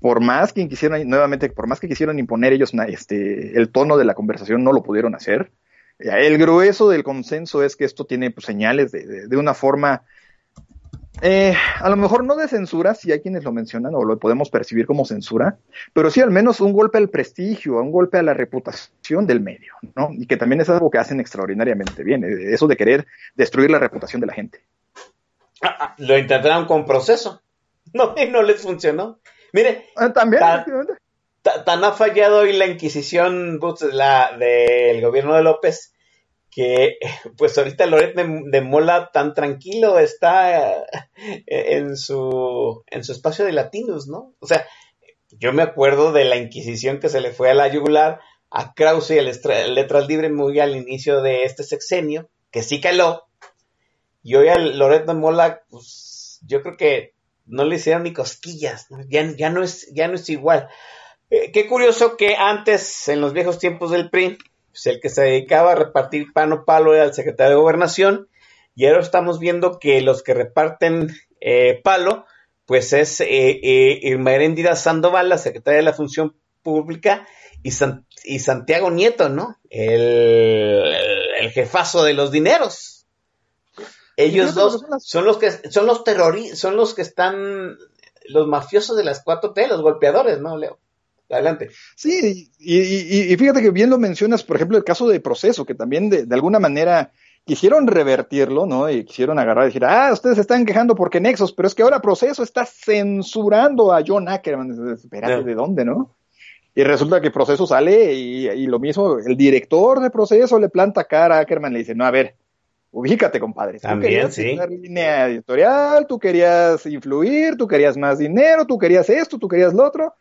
por más que quisieran, nuevamente, por más que quisieran imponer ellos este, el tono de la conversación, no lo pudieron hacer. Eh, El grueso del consenso es que esto tiene pues, señales de- de una forma eh, a lo mejor no de censura, si hay quienes lo mencionan o lo podemos percibir como censura, pero sí al menos un golpe al prestigio, un golpe a la reputación del medio, ¿no? Y que también es algo que hacen extraordinariamente bien, eh, eso de querer destruir la reputación de la gente. Ah, ah, lo intentaron con proceso. (laughs) No, y no les funcionó. Mire, Ah, También, tan ha fallado hoy la Inquisición la, del gobierno de López que (laughs) pues ahorita Loret de, Mola tan tranquilo está eh, en su en su espacio de latinos, ¿no? O sea, yo me acuerdo de la Inquisición que se le fue a la yugular a Krause y a Letras Libres muy al inicio de este sexenio, que sí caló, y hoy al Loret de Mola, pues yo creo que no le hicieron ni cosquillas, ¿no? Ya, ya, no es, ya no es igual. Eh, qué curioso que antes, en los viejos tiempos del PRI, pues el que se dedicaba a repartir pan o palo era el secretario de Gobernación, y ahora estamos viendo que los que reparten eh, palo, pues es eh, eh, Irma Heréndira Sandoval, la secretaria de la Función Pública, y, San- y Santiago Nieto, ¿no? El, el jefazo de los dineros. Ellos dos son los que son los terroristas, son los que están los mafiosos de las 4T, los golpeadores, ¿no, Leo? Adelante. Sí, y, y- y fíjate que bien lo mencionas, por ejemplo, el caso de proceso, que también de, de alguna manera quisieron revertirlo, ¿no? Y quisieron agarrar y decir, ah, ustedes se están quejando porque Nexos, pero es que ahora proceso está censurando a John Ackerman. Espérate. ¿de dónde, no? Y resulta que proceso sale y, y lo mismo, el director de proceso le planta cara a Ackerman, le dice, no, a ver, ubícate, compadre. Tú También, querías sí. tener línea editorial, tú querías influir, tú querías más dinero, tú querías esto, tú querías lo otro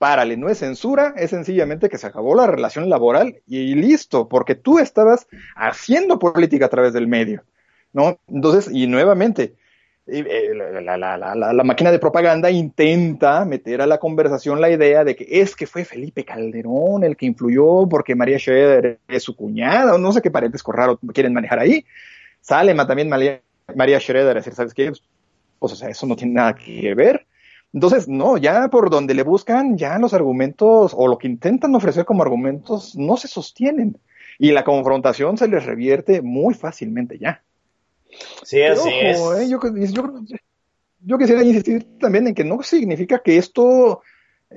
párale, no es censura, es sencillamente que se acabó la relación laboral y listo, porque tú estabas haciendo política a través del medio, ¿no? Entonces, y nuevamente, eh, eh, la, la- la- la- máquina de propaganda intenta meter a la conversación la idea de que es que fue Felipe Calderón el que influyó porque María Schroeder es su cuñada, o no sé qué parentesco raro quieren manejar ahí. Sale también María, María Schroeder a decir, ¿sabes qué? Pues, o sea, eso no tiene nada que ver. Entonces, no, ya por donde le buscan, ya los argumentos o lo que intentan ofrecer como argumentos no se sostienen. Y la confrontación se les revierte muy fácilmente ya. Sí, así es. eh, yo, yo- yo quisiera insistir también en que no significa que esto,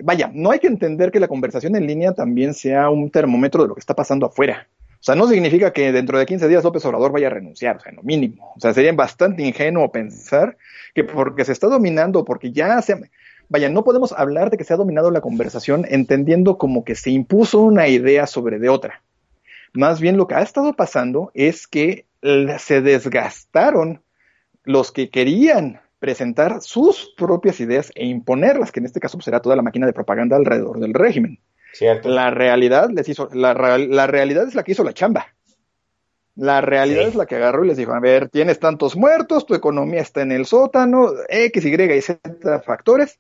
vaya, no hay que entender que la conversación en línea también sea un termómetro de lo que está pasando afuera. O sea, no significa que dentro de 15 días López Obrador vaya a renunciar, o sea, en lo mínimo. O sea, sería bastante ingenuo pensar que porque se está dominando, porque ya se... Vaya, no podemos hablar de que se ha dominado la conversación entendiendo como que se impuso una idea sobre de otra. Más bien lo que ha estado pasando es que se desgastaron los que querían presentar sus propias ideas e imponerlas, que en este caso pues, será toda la máquina de propaganda alrededor del régimen. Cierto. La realidad les hizo, la, la realidad es la que hizo la chamba. La realidad Sí. es la que agarró y les dijo, a ver, tienes tantos muertos, tu economía está en el sótano, X, Y y Z factores,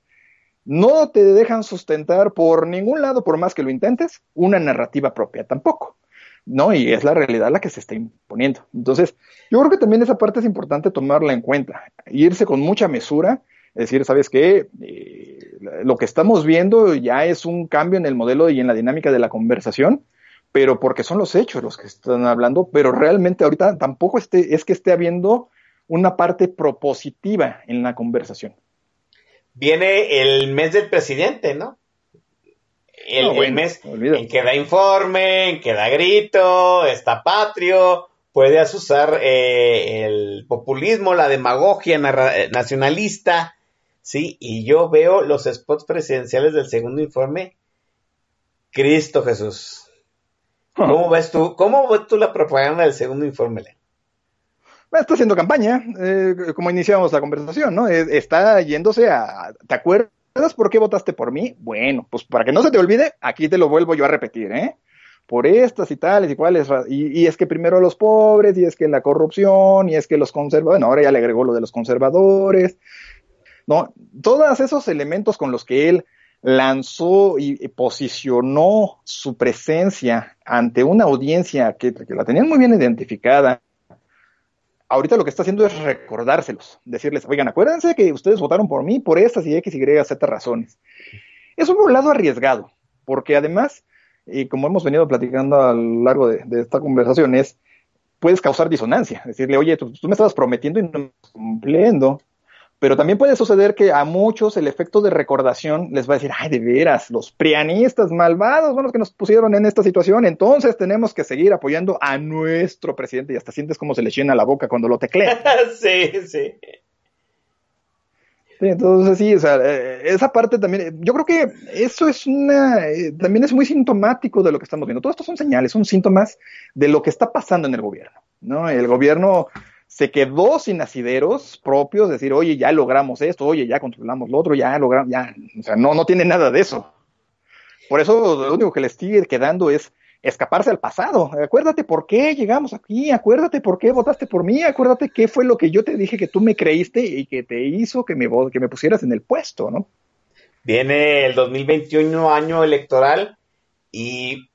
no te dejan sustentar por ningún lado, por más que lo intentes, una narrativa propia tampoco. ¿no? Y es la realidad la que se está imponiendo. Entonces, yo creo que también esa parte es importante tomarla en cuenta, irse con mucha mesura, es decir, ¿sabes qué? Eh, lo que estamos viendo ya es un cambio en el modelo y en la dinámica de la conversación, pero porque son los hechos los que están hablando, pero realmente ahorita tampoco esté, es que esté habiendo una parte propositiva en la conversación. Viene el mes del presidente, ¿no? El, No, el bueno, mes en que da informe, en que da grito, está patrio, puedes usar eh, el populismo, la demagogia eh, nacionalista, ¿sí? Y yo veo los spots presidenciales del segundo informe. Cristo Jesús. (laughs) ¿Cómo ves tú? ¿Cómo ves tú la propaganda del segundo informe? Leo? Está haciendo campaña, eh, como iniciamos la conversación, ¿no? Eh, Está yéndose a... ¿Te acuerdas por qué votaste por mí? Bueno, pues para que no se te olvide, aquí te lo vuelvo yo a repetir, ¿eh? Por estas y tales y cuales, y, y es que primero los pobres, y es que la corrupción, y es que los conservadores, bueno, ahora ya le agregó lo de los conservadores, ¿no? Todos esos elementos con los que él lanzó y, posicionó su presencia ante una audiencia que, la tenían muy bien identificada, ahorita lo que está haciendo es recordárselos, decirles, oigan, acuérdense que ustedes votaron por mí por estas y X, Y, Z razones. Es un lado arriesgado, porque además, y como hemos venido platicando a lo largo de, de esta conversación, es, puedes causar disonancia, decirle, oye, tú, tú me estabas prometiendo y no me estás cumpliendo. Pero también puede suceder que a muchos el efecto de recordación les va a decir, ay, de veras, los prianistas malvados son los que nos pusieron en esta situación, entonces tenemos que seguir apoyando a nuestro presidente y hasta sientes como se le llena la boca cuando lo teclea. (laughs) sí, sí. Sí, entonces sí, o sea, eh, esa parte también, yo creo que eso es una, eh, también es muy sintomático de lo que estamos viendo. Todo esto son señales, son síntomas de lo que está pasando en el gobierno, ¿no? El gobierno se quedó sin asideros propios, decir, oye, ya logramos esto, oye, ya controlamos lo otro, ya logramos, ya, o sea, no, no tiene nada de eso. Por eso lo único que les sigue quedando es escaparse al pasado. Acuérdate por qué llegamos aquí, acuérdate por qué votaste por mí, acuérdate qué fue lo que yo te dije que tú me creíste y que te hizo que me, que me pusieras en el puesto, ¿no? Viene el 2021 año electoral y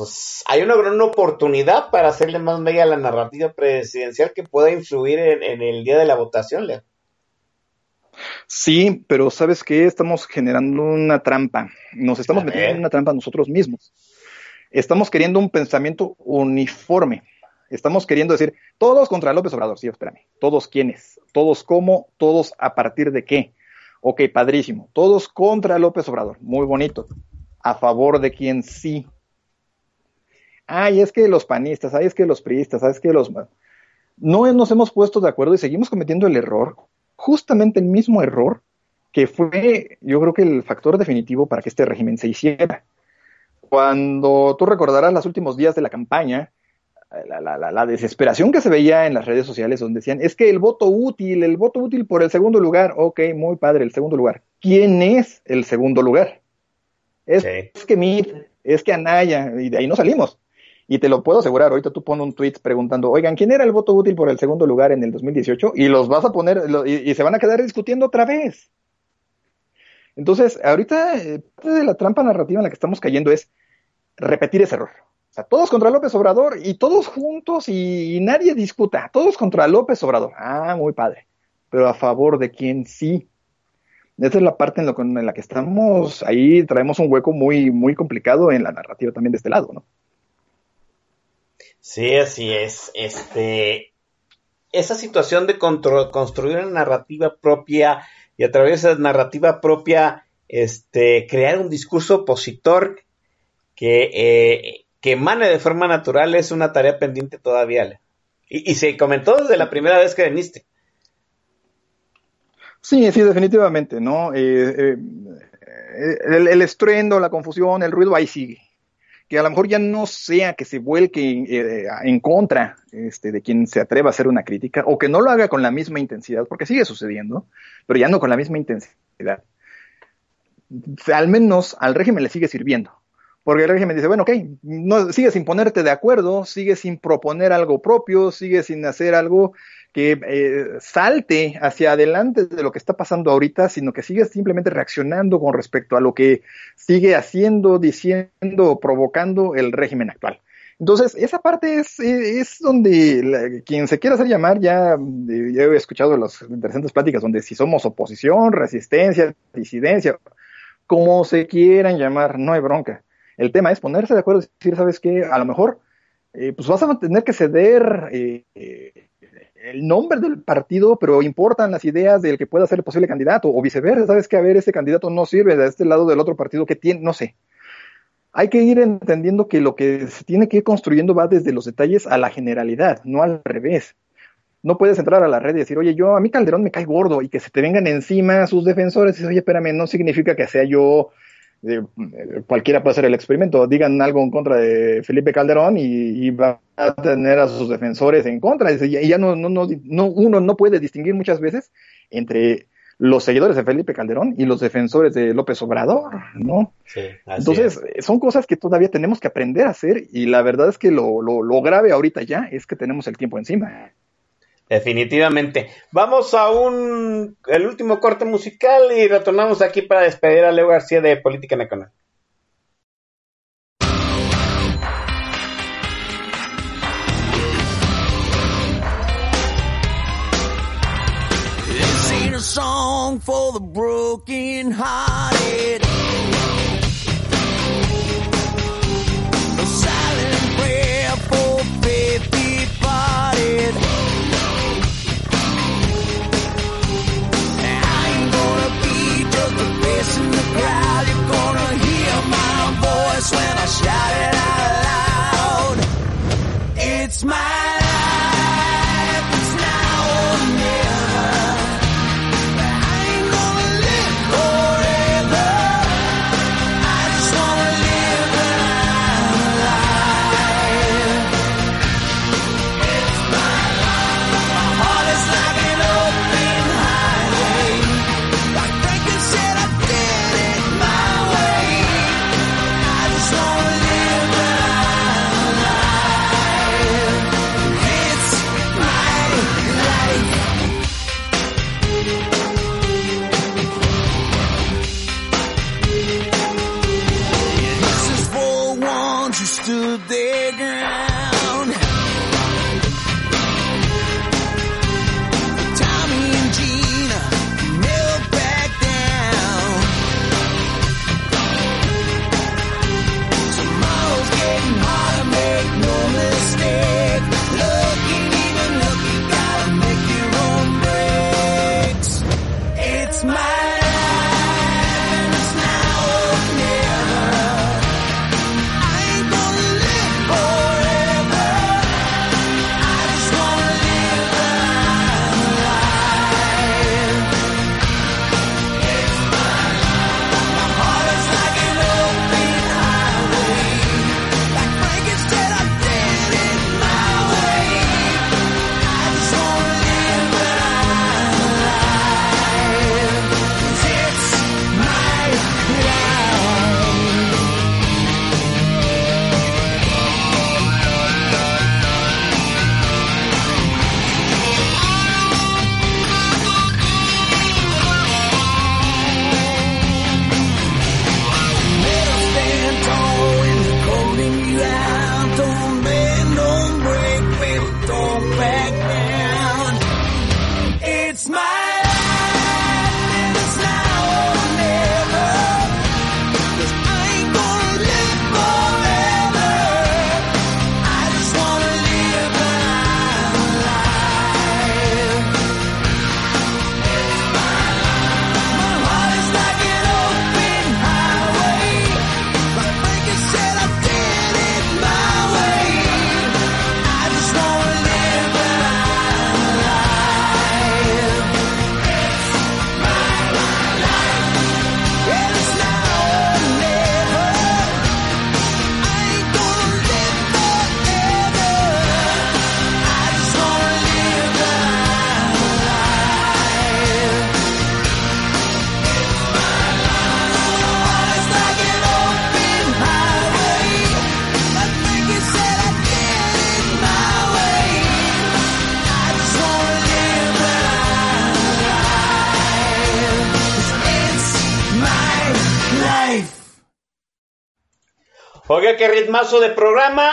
pues hay una gran oportunidad para hacerle más media a la narrativa presidencial que pueda influir en, en el día de la votación, Leo. Sí, pero ¿sabes qué? Estamos generando una trampa. Nos estamos metiendo en una trampa nosotros mismos estamos queriendo un pensamiento uniforme. Estamos queriendo decir, todos contra López Obrador. Sí, espérame. ¿Todos quiénes? ¿Todos cómo? ¿Todos a partir de qué? Ok, padrísimo. Todos contra López Obrador. Muy bonito. ¿A favor de quién sí? Ay, es que los panistas, ay, es que los priistas, ay, es que los... No nos hemos puesto de acuerdo y seguimos cometiendo el error, justamente el mismo error que fue, yo creo que el factor definitivo para que este régimen se hiciera cuando tú recordarás los últimos días de la campaña, la, la, la, desesperación que se veía en las redes sociales donde decían, es que el voto útil, el voto útil por el segundo lugar, ok, muy padre, el segundo lugar. ¿Quién es el segundo lugar? Es, es que Mit, es que Anaya, y de ahí no salimos. Y te lo puedo asegurar, ahorita tú pones un tweet preguntando, oigan, ¿quién era el voto útil por el segundo lugar en el 2018? Y los vas a poner, y, se van a quedar discutiendo otra vez. Entonces, ahorita, eh, parte de la trampa narrativa en la que estamos cayendo es, repetir ese error. O sea, todos contra López Obrador y todos juntos y, nadie discuta. Todos contra López Obrador. Ah, muy padre. Pero a favor de quién sí. Esa es la parte en, en la que estamos. Ahí traemos un hueco muy, muy complicado en la narrativa también de este lado, ¿no? Sí, así es. Este, esa situación de construir una narrativa propia y a través de esa narrativa propia, este, crear un discurso opositor que, eh, que emane de forma natural es una tarea pendiente todavía. Y, y, se comentó desde la primera vez que viniste. Sí, sí, definitivamente, ¿no? Eh, eh, el, el, estruendo, la confusión, el ruido ahí sigue. Que a lo mejor ya no sea que se vuelque eh, en contra este, de quien se atreva a hacer una crítica, o que no lo haga con la misma intensidad, porque sigue sucediendo, pero ya no con la misma intensidad. Al menos al régimen le sigue sirviendo porque el régimen dice, bueno, ok, no, sigue sin ponerte de acuerdo, sigue sin proponer algo propio, sigue sin hacer algo que eh, salte hacia adelante de lo que está pasando ahorita, sino que sigue simplemente reaccionando con respecto a lo que sigue haciendo, diciendo, provocando el régimen actual. Entonces, esa parte es, es donde quien se quiera hacer llamar, ya, eh, ya he escuchado las interesantes pláticas donde si somos oposición, resistencia, disidencia, como se quieran llamar, no hay bronca el tema es ponerse de acuerdo y decir, ¿sabes qué? A lo mejor, eh, pues vas a tener que ceder eh, el nombre del partido, pero importan las ideas del que pueda ser el posible candidato, o viceversa, ¿sabes qué? A ver, ese candidato no sirve de este lado del otro partido que tiene, no sé. Hay que ir entendiendo que lo que se tiene que ir construyendo va desde los detalles a la generalidad, no al revés. No puedes entrar a la red y decir, oye, yo a mí Calderón me cae gordo y que se te vengan encima sus defensores y oye, espérame, no significa que sea yo eh, cualquiera puede hacer el experimento, digan algo en contra de Felipe Calderón y, va a tener a sus defensores en contra. Y ya no, no, no, uno no puede distinguir muchas veces entre los seguidores de Felipe Calderón y los defensores de López Obrador, ¿no? Entonces, es. son cosas que todavía tenemos que aprender a hacer y la verdad es que lo, lo, lo grave ahorita ya es que tenemos el tiempo encima. Definitivamente. Vamos a un el último corte musical y retornamos aquí para despedir a Leo García de Política Nacional. song for the. when I shouted out. Ritmazo de programa.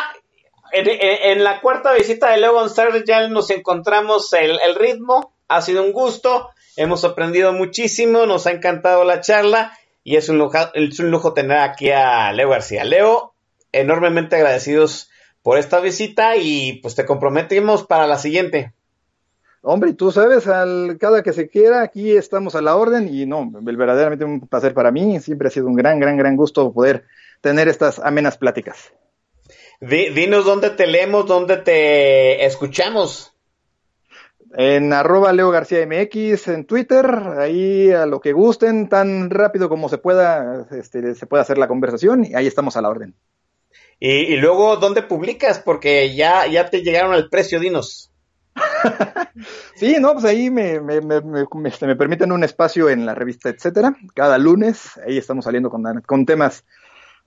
En, la cuarta visita de Leo González ya nos encontramos el, el ritmo. Ha sido un gusto. Hemos aprendido muchísimo. Nos ha encantado la charla. Y es un, lujo, es un lujo tener aquí a Leo García. Leo, enormemente agradecidos por esta visita y pues te comprometimos para la siguiente. Hombre, tú sabes, al, cada que se quiera, aquí estamos a la orden y no, verdaderamente un placer para mí. Siempre ha sido un gran, gran, gran gusto poder tener estas amenas pláticas. Di- dinos dónde te leemos, dónde te escuchamos. En arroba Leo García MX, en Twitter, ahí a lo que gusten, tan rápido como se pueda, este, se puede hacer la conversación y ahí estamos a la orden. Y, y luego, ¿dónde publicas? Porque ya, ya te llegaron al precio, dinos. (laughs) Sí, no, pues ahí me, me, me, me- me- este, me permiten un espacio en la revista, etcétera. Cada lunes, ahí estamos saliendo con, con temas.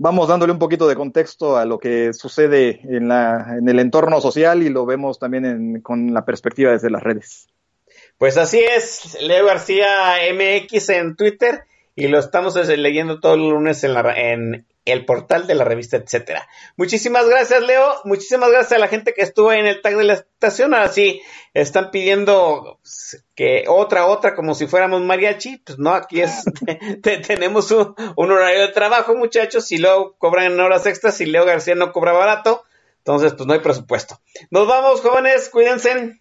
Vamos dándole un poquito de contexto a lo que sucede en, la, en el entorno social y lo vemos también en- con la perspectiva desde las redes. Pues así es, Leo García MX en Twitter y lo estamos leyendo todos los lunes en, la, en el portal de la revista, etcétera. Muchísimas gracias, Leo. Muchísimas gracias a la gente que estuvo en el tag de la estación. Ahora sí, están pidiendo pues, que otra, otra, como si fuéramos mariachi. Pues no, aquí es, (laughs) (laughs) te- tenemos un, un horario de trabajo, muchachos, y luego cobran en horas extras y Leo García no cobra barato. Entonces, pues no hay presupuesto. Nos vamos, jóvenes, cuídense.